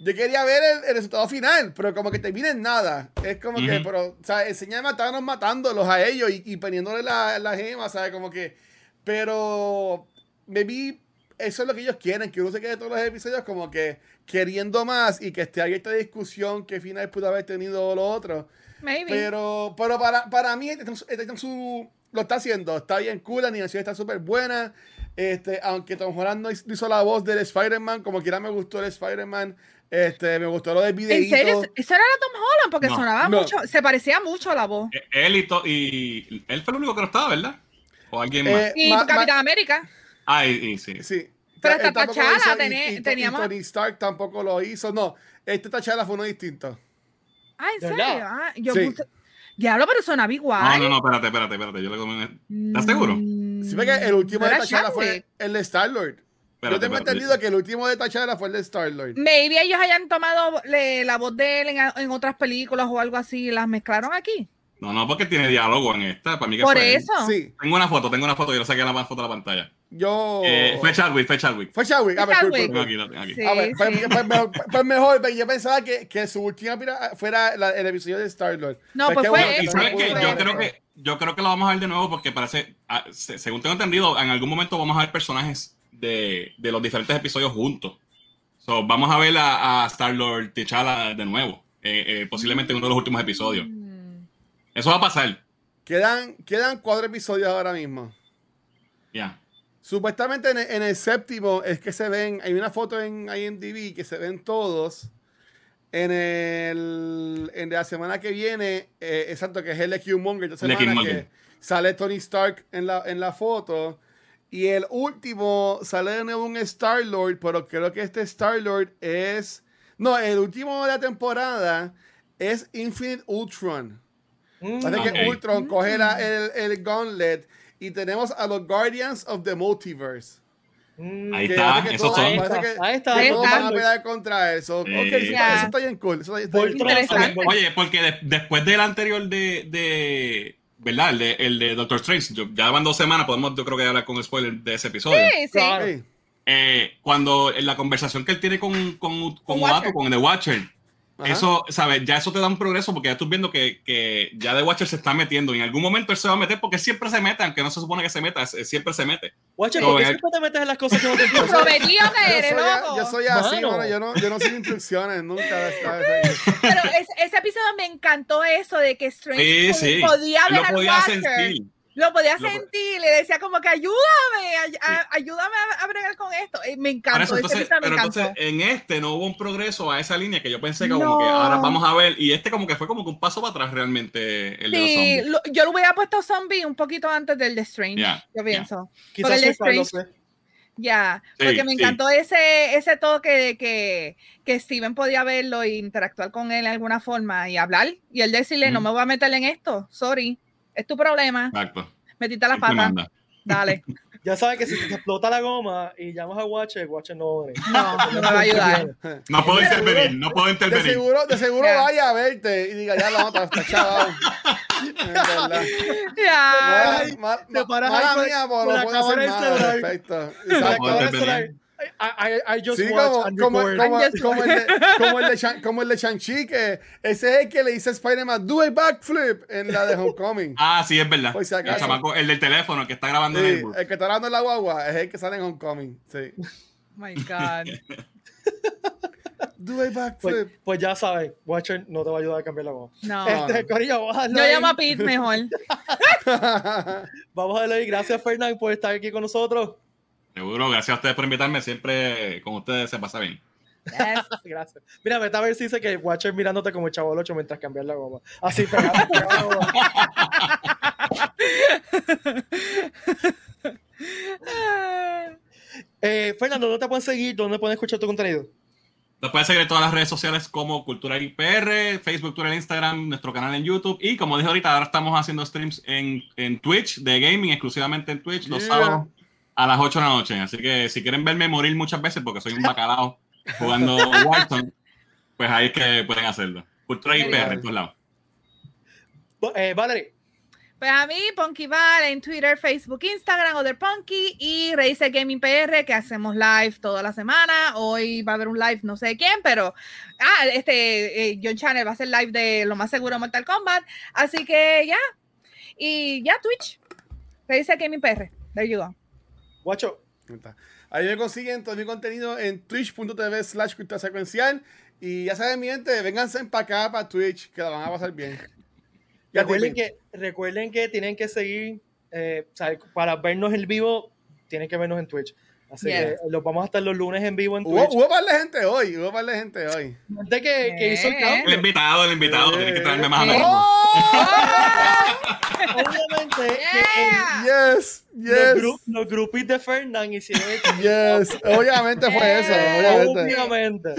yo quería ver el, el resultado final, pero como que termina en nada. Es como que, Ujú. pero, o sea, enseña a matándolos a ellos y, y poniéndole la, la gema, ¿sabes? Como que, pero me vi, eso es lo que ellos quieren, que uno se quede todos los episodios como que queriendo más y que esté abierta discusión qué final pudo haber tenido lo otro. Maybe. Pero, pero para, para mí, este, este está en su- lo está haciendo. Está bien cool, la animación está súper buena. Este, aunque Tom Holland no hizo la voz del Spider-Man, como quiera me gustó el Spider-Man. Este, me gustó lo del ¿En videíto. serio? ¿Eso era Tom Holland? Porque No. sonaba No. mucho, se parecía mucho a la voz. Eh, Él y, y él fue el único que no estaba, ¿verdad? O alguien más. Eh, Y ma- Capitán América. ah, y, y sí. Sí. Pero y, y teníamos- Tony Stark tampoco lo hizo. No, este T'Challa fue uno distinto. Ah, ¿en ¿De serio? Ah, yo Sí. puse- Diablo, pero sonaba igual. No, no, no, espérate, espérate, espérate. Yo le comí. ¿Estás seguro? Mm, Sí, porque el último ¿no de era T'Challa fue el de Star-Lord. Yo Espérate, tengo espérate. entendido que el último de T'Challa fue el de Star-Lord. Maybe ellos hayan tomado le- la voz de él en, en otras películas o algo así y las mezclaron aquí. No, no, porque tiene diálogo en esta. Para mí que Por fue eso. Sí, Tengo una foto, tengo una foto. Yo le saqué la más foto de la pantalla. yo... Eh, fue Chadwick, fue Chadwick. Fue Chadwick. Ah, pues, A ver, pues, sí. pues mejor, pues mejor, yo pensaba que, que su última pira- fuera la- el episodio de Star-Lord. No, pues fue bueno Y que sabes no que yo ver creo que yo creo que lo vamos a ver de nuevo porque parece, ah, se- según tengo entendido, en algún momento vamos a ver personajes de, de los diferentes episodios juntos. So, vamos a ver a, a Star Lord T'Challa de nuevo, eh, eh, posiblemente en uno de los últimos episodios. Mm. Eso va a pasar. Quedan, quedan cuatro episodios ahora mismo. Ya. Supuestamente en el, en el séptimo es que se ven, hay una foto en IMDb que se ven todos. En el en la semana que viene, eh, exacto, que es el de Killmonger. que sale Tony Stark en la, en la foto. Y el último sale de nuevo un Star Lord, pero creo que este Star Lord es. No, el último de la temporada es Infinite Ultron. Mm, Parece que Ultron coge la- el, el gauntlet y tenemos a los Guardians of the Multiverse. mm, Ahí Que está, que esos son. Ahí está, parece que- ahí está. que Ahí todos está. van a pelear contra eso. Sí. Ok, eso, está, Ya. eso está bien cool. Eso está, bien Oye, porque de- después del anterior de, de ¿verdad? El de, el de Doctor Strange, yo- ya van dos semanas, podemos yo creo que hablar con spoiler de ese episodio. Sí, sí. Claro. Eh, cuando en la conversación que él tiene con, con, con Con Uatu, Watcher. con The Watcher, Ajá. eso, ¿sabes? Ya eso te da un progreso porque ya estás viendo que, que ya The Watcher se está metiendo y en algún momento él se va a meter porque siempre se mete, aunque no se supone que se meta, es- siempre se mete. Watcher, ¿por qué siempre te metes en las cosas que no te Lo prometido que Yo eres, soy, a- loco. yo soy así, Mano. mano. Yo no, yo no sigo instrucciones nunca. ¿sabes? Pero ese, ese episodio me encantó eso de que Strange Sí, sí. podía ver podía Watcher. sentir. Lo podía Lo- sentir, le decía como que ayúdame, ay- a- ayúdame a, a bregar con esto. Eh, Me Por encantó, eso, entonces, me pero encantó. entonces en este no hubo un progreso a esa línea que yo pensé que No. como que ahora vamos a ver y este como que fue como que un paso para atrás realmente el de los Sí, zombies. lo- yo lo hubiera puesto zombie un poquito antes del de Strange, Ya, yo pienso. Quizás el Strange-. Ya, Sí, porque me sí. encantó ese, ese toque de que, que Steven podía verlo e interactuar con él de alguna forma y hablar. Y él decirle, no Ujú. me voy a meter en esto, sorry, es tu problema, Exacto. metiste la Él te pata, manda. dale. Ya sabes que si te explota la goma y llamas a Watcher, Watcher no va a. No, no me va a ayudar. No puedo De intervenir, no puedo De intervenir. seguro, de seguro Ya. vaya a verte y diga, ya la nota está chaval. Ya. Te paras mala ahí con- mía, por no la puedo hacer nada al respecto. I, I, I just Sí, watch como, and como, record. como, I'm just como el de, como, el de el de Shang-Chi, que ese es el que le dice a Spider-Man, do a backflip en la de Homecoming. Ah, sí, es verdad. Si el, chamaco, el del teléfono que está grabando en Sí, el bus. el que está hablando en la guagua es el que sale en Homecoming. Sí. Oh my God. Do a backflip. Pues, pues ya sabes, Watcher no te va a ayudar a cambiar la goma. No. Este, Corillo, Yo llamo a Pete mejor. Vamos a darle. Gracias, Fernán, por estar aquí con nosotros. Seguro, gracias a ustedes por invitarme. Siempre con ustedes se pasa bien. Yes. Gracias. Mira, vete a ver si dice que Watcher mirándote como el chavo 8 mientras cambias la goma. Así, pegado, pegado goma. Eh, Fernando, ¿dónde te pueden seguir? ¿Dónde pueden escuchar tu contenido? Nos pueden seguir en todas las redes sociales como Cultura IPR, Facebook, Twitter, Instagram, nuestro canal en YouTube. Y como dije ahorita, ahora estamos haciendo streams en, en Twitch de gaming, exclusivamente en Twitch, los Yeah. sábados a las 8 de la noche. Así que si quieren verme morir muchas veces porque soy un bacalao jugando Warzone, pues ahí es que pueden hacerlo. Cultura IPR en todos lados. Eh, Valerie, Pues a mí, Punky Val en Twitter, Facebook, Instagram, Other Punky y Razer Gaming PR, que hacemos live toda la semana. Hoy va a haber un live, no sé quién, pero ah, este eh, John Channel va a hacer live de lo más seguro Mortal Kombat. Así que ya. Y ya, Twitch. Razer Gaming PR. There you go. Guacho, Ahí me consiguen todo mi contenido en twitch.tv slash secuencial. Y ya saben, mi gente, vénganse para acá, para Twitch, que la van a pasar bien. Ya recuerden que, recuerden que tienen que seguir, eh, para vernos en vivo, tienen que vernos en Twitch. Así Yes. que los vamos a estar los lunes en vivo en Twitch. hubo par de gente hoy, hubo par de gente hoy. Gente que, que hizo el Eh. El cambio. invitado, el invitado, tiene que traerme más a Eh. la Obviamente, que Yeah. Yes, los, yes, gru- los grupis de Fernand hicieron el yes. Obviamente fue eso, obviamente. Obviamente.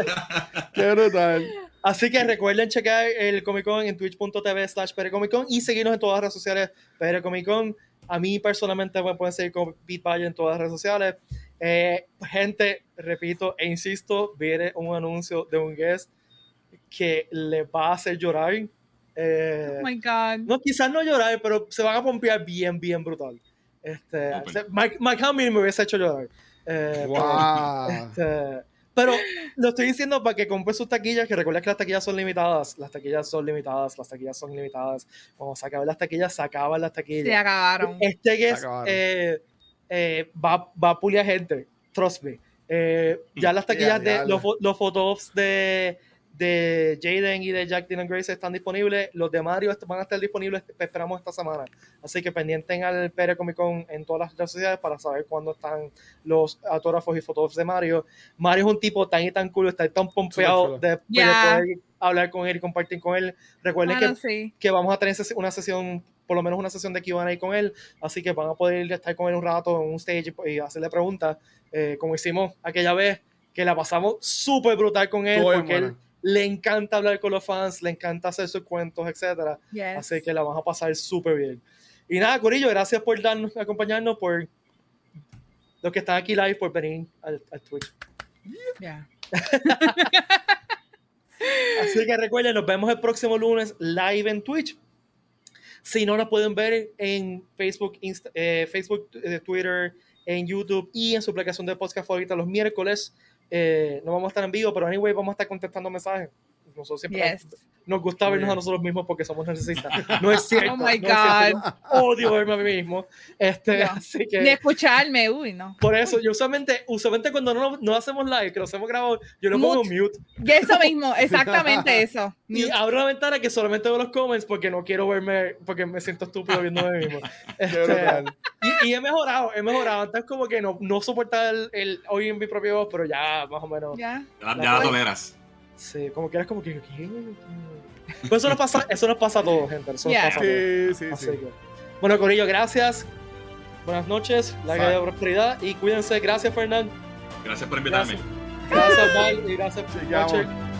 Qué brutal. Así que recuerden checar el Comic Con en twitch.tv slash Con y seguirnos en todas las redes sociales PR Comic Con. A mí personalmente me pueden seguir como Valle en todas las redes sociales. Eh, gente, repito e insisto, viene un anuncio de un guest que le va a hacer llorar. Eh, Oh my God. no, quizás no llorar, pero se van a pompear bien, bien brutal. Este. Mike, Mike Hamill me hubiese hecho llorar. Eh, pero- Wow. este, pero lo estoy diciendo para que compre sus taquillas, que recuerden que las taquillas son limitadas. Las taquillas son limitadas, las taquillas son limitadas. Cuando se acaben las taquillas, se acaban las Se taquillas. acabaron. Este que es, eh, eh, va, va a pulir gente, trust me. Eh, ya las taquillas de ya. los, los photops de, de Jaden y de Jack Dylan Grace están disponibles. Los de Mario van a estar disponibles, esperamos esta semana. Así que pendienten al PR Comic Con en todas las redes sociales para saber cuándo están los autógrafos y fotógrafos de Mario. Mario es un tipo tan y tan cool, está tan pompeado de, de poder hablar con él y compartir con él. Recuerden Mano, que sí. que vamos a tener una sesión, por lo menos una sesión de Q&A con él, así que van a poder estar con él un rato en un stage y, hacerle preguntas, eh, como hicimos aquella vez, que la pasamos súper brutal con él, porque él. Le encanta hablar con los fans, le encanta hacer sus cuentos, etcétera. Yes. Así que la vamos a pasar súper bien. Y nada, Corillo, gracias por darnos, acompañarnos, por los que están aquí live, por venir al, al Twitch. Yeah. Así que recuerden, nos vemos el próximo lunes live en Twitch. Si no, nos pueden ver en Facebook, Insta- eh, Facebook eh, Twitter, en YouTube y en su aplicación de podcast favorita los miércoles. Eh, no vamos a estar en vivo, pero anyway, vamos a estar contestando mensajes. Nosotros siempre Yes. nos gusta vernos a nosotros mismos porque somos narcisistas. No es cierto. Oh my no. God. Odio verme a mí mismo. Este, No. Así que. Ni escucharme, uy, no. Por eso, yo usualmente, usualmente cuando no, no hacemos live, que lo hacemos grabado, yo lo pongo Mute. mute Y eso mismo, exactamente eso. y abro la ventana que solamente veo los comments porque no quiero verme, porque me siento estúpido viendo mí mismo. Este, y, y he mejorado, he mejorado. Antes como que no, no soportaba el, el oír en mi propia voz, pero ya más o menos. Ya. Ya, ya la toleras. Sí, como que eres como que. ¿qué? Pero eso nos pasa, eso nos pasa a todos, gente. Eso nos pasa a todos. Sí, sí, Así sí. que- Bueno, Corillo, gracias. Buenas noches, la Bye. de prosperidad y cuídense. Gracias, Fernán. Gracias por invitarme. Gracias, bye. Y gracias.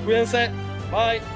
Cuídense. Bye.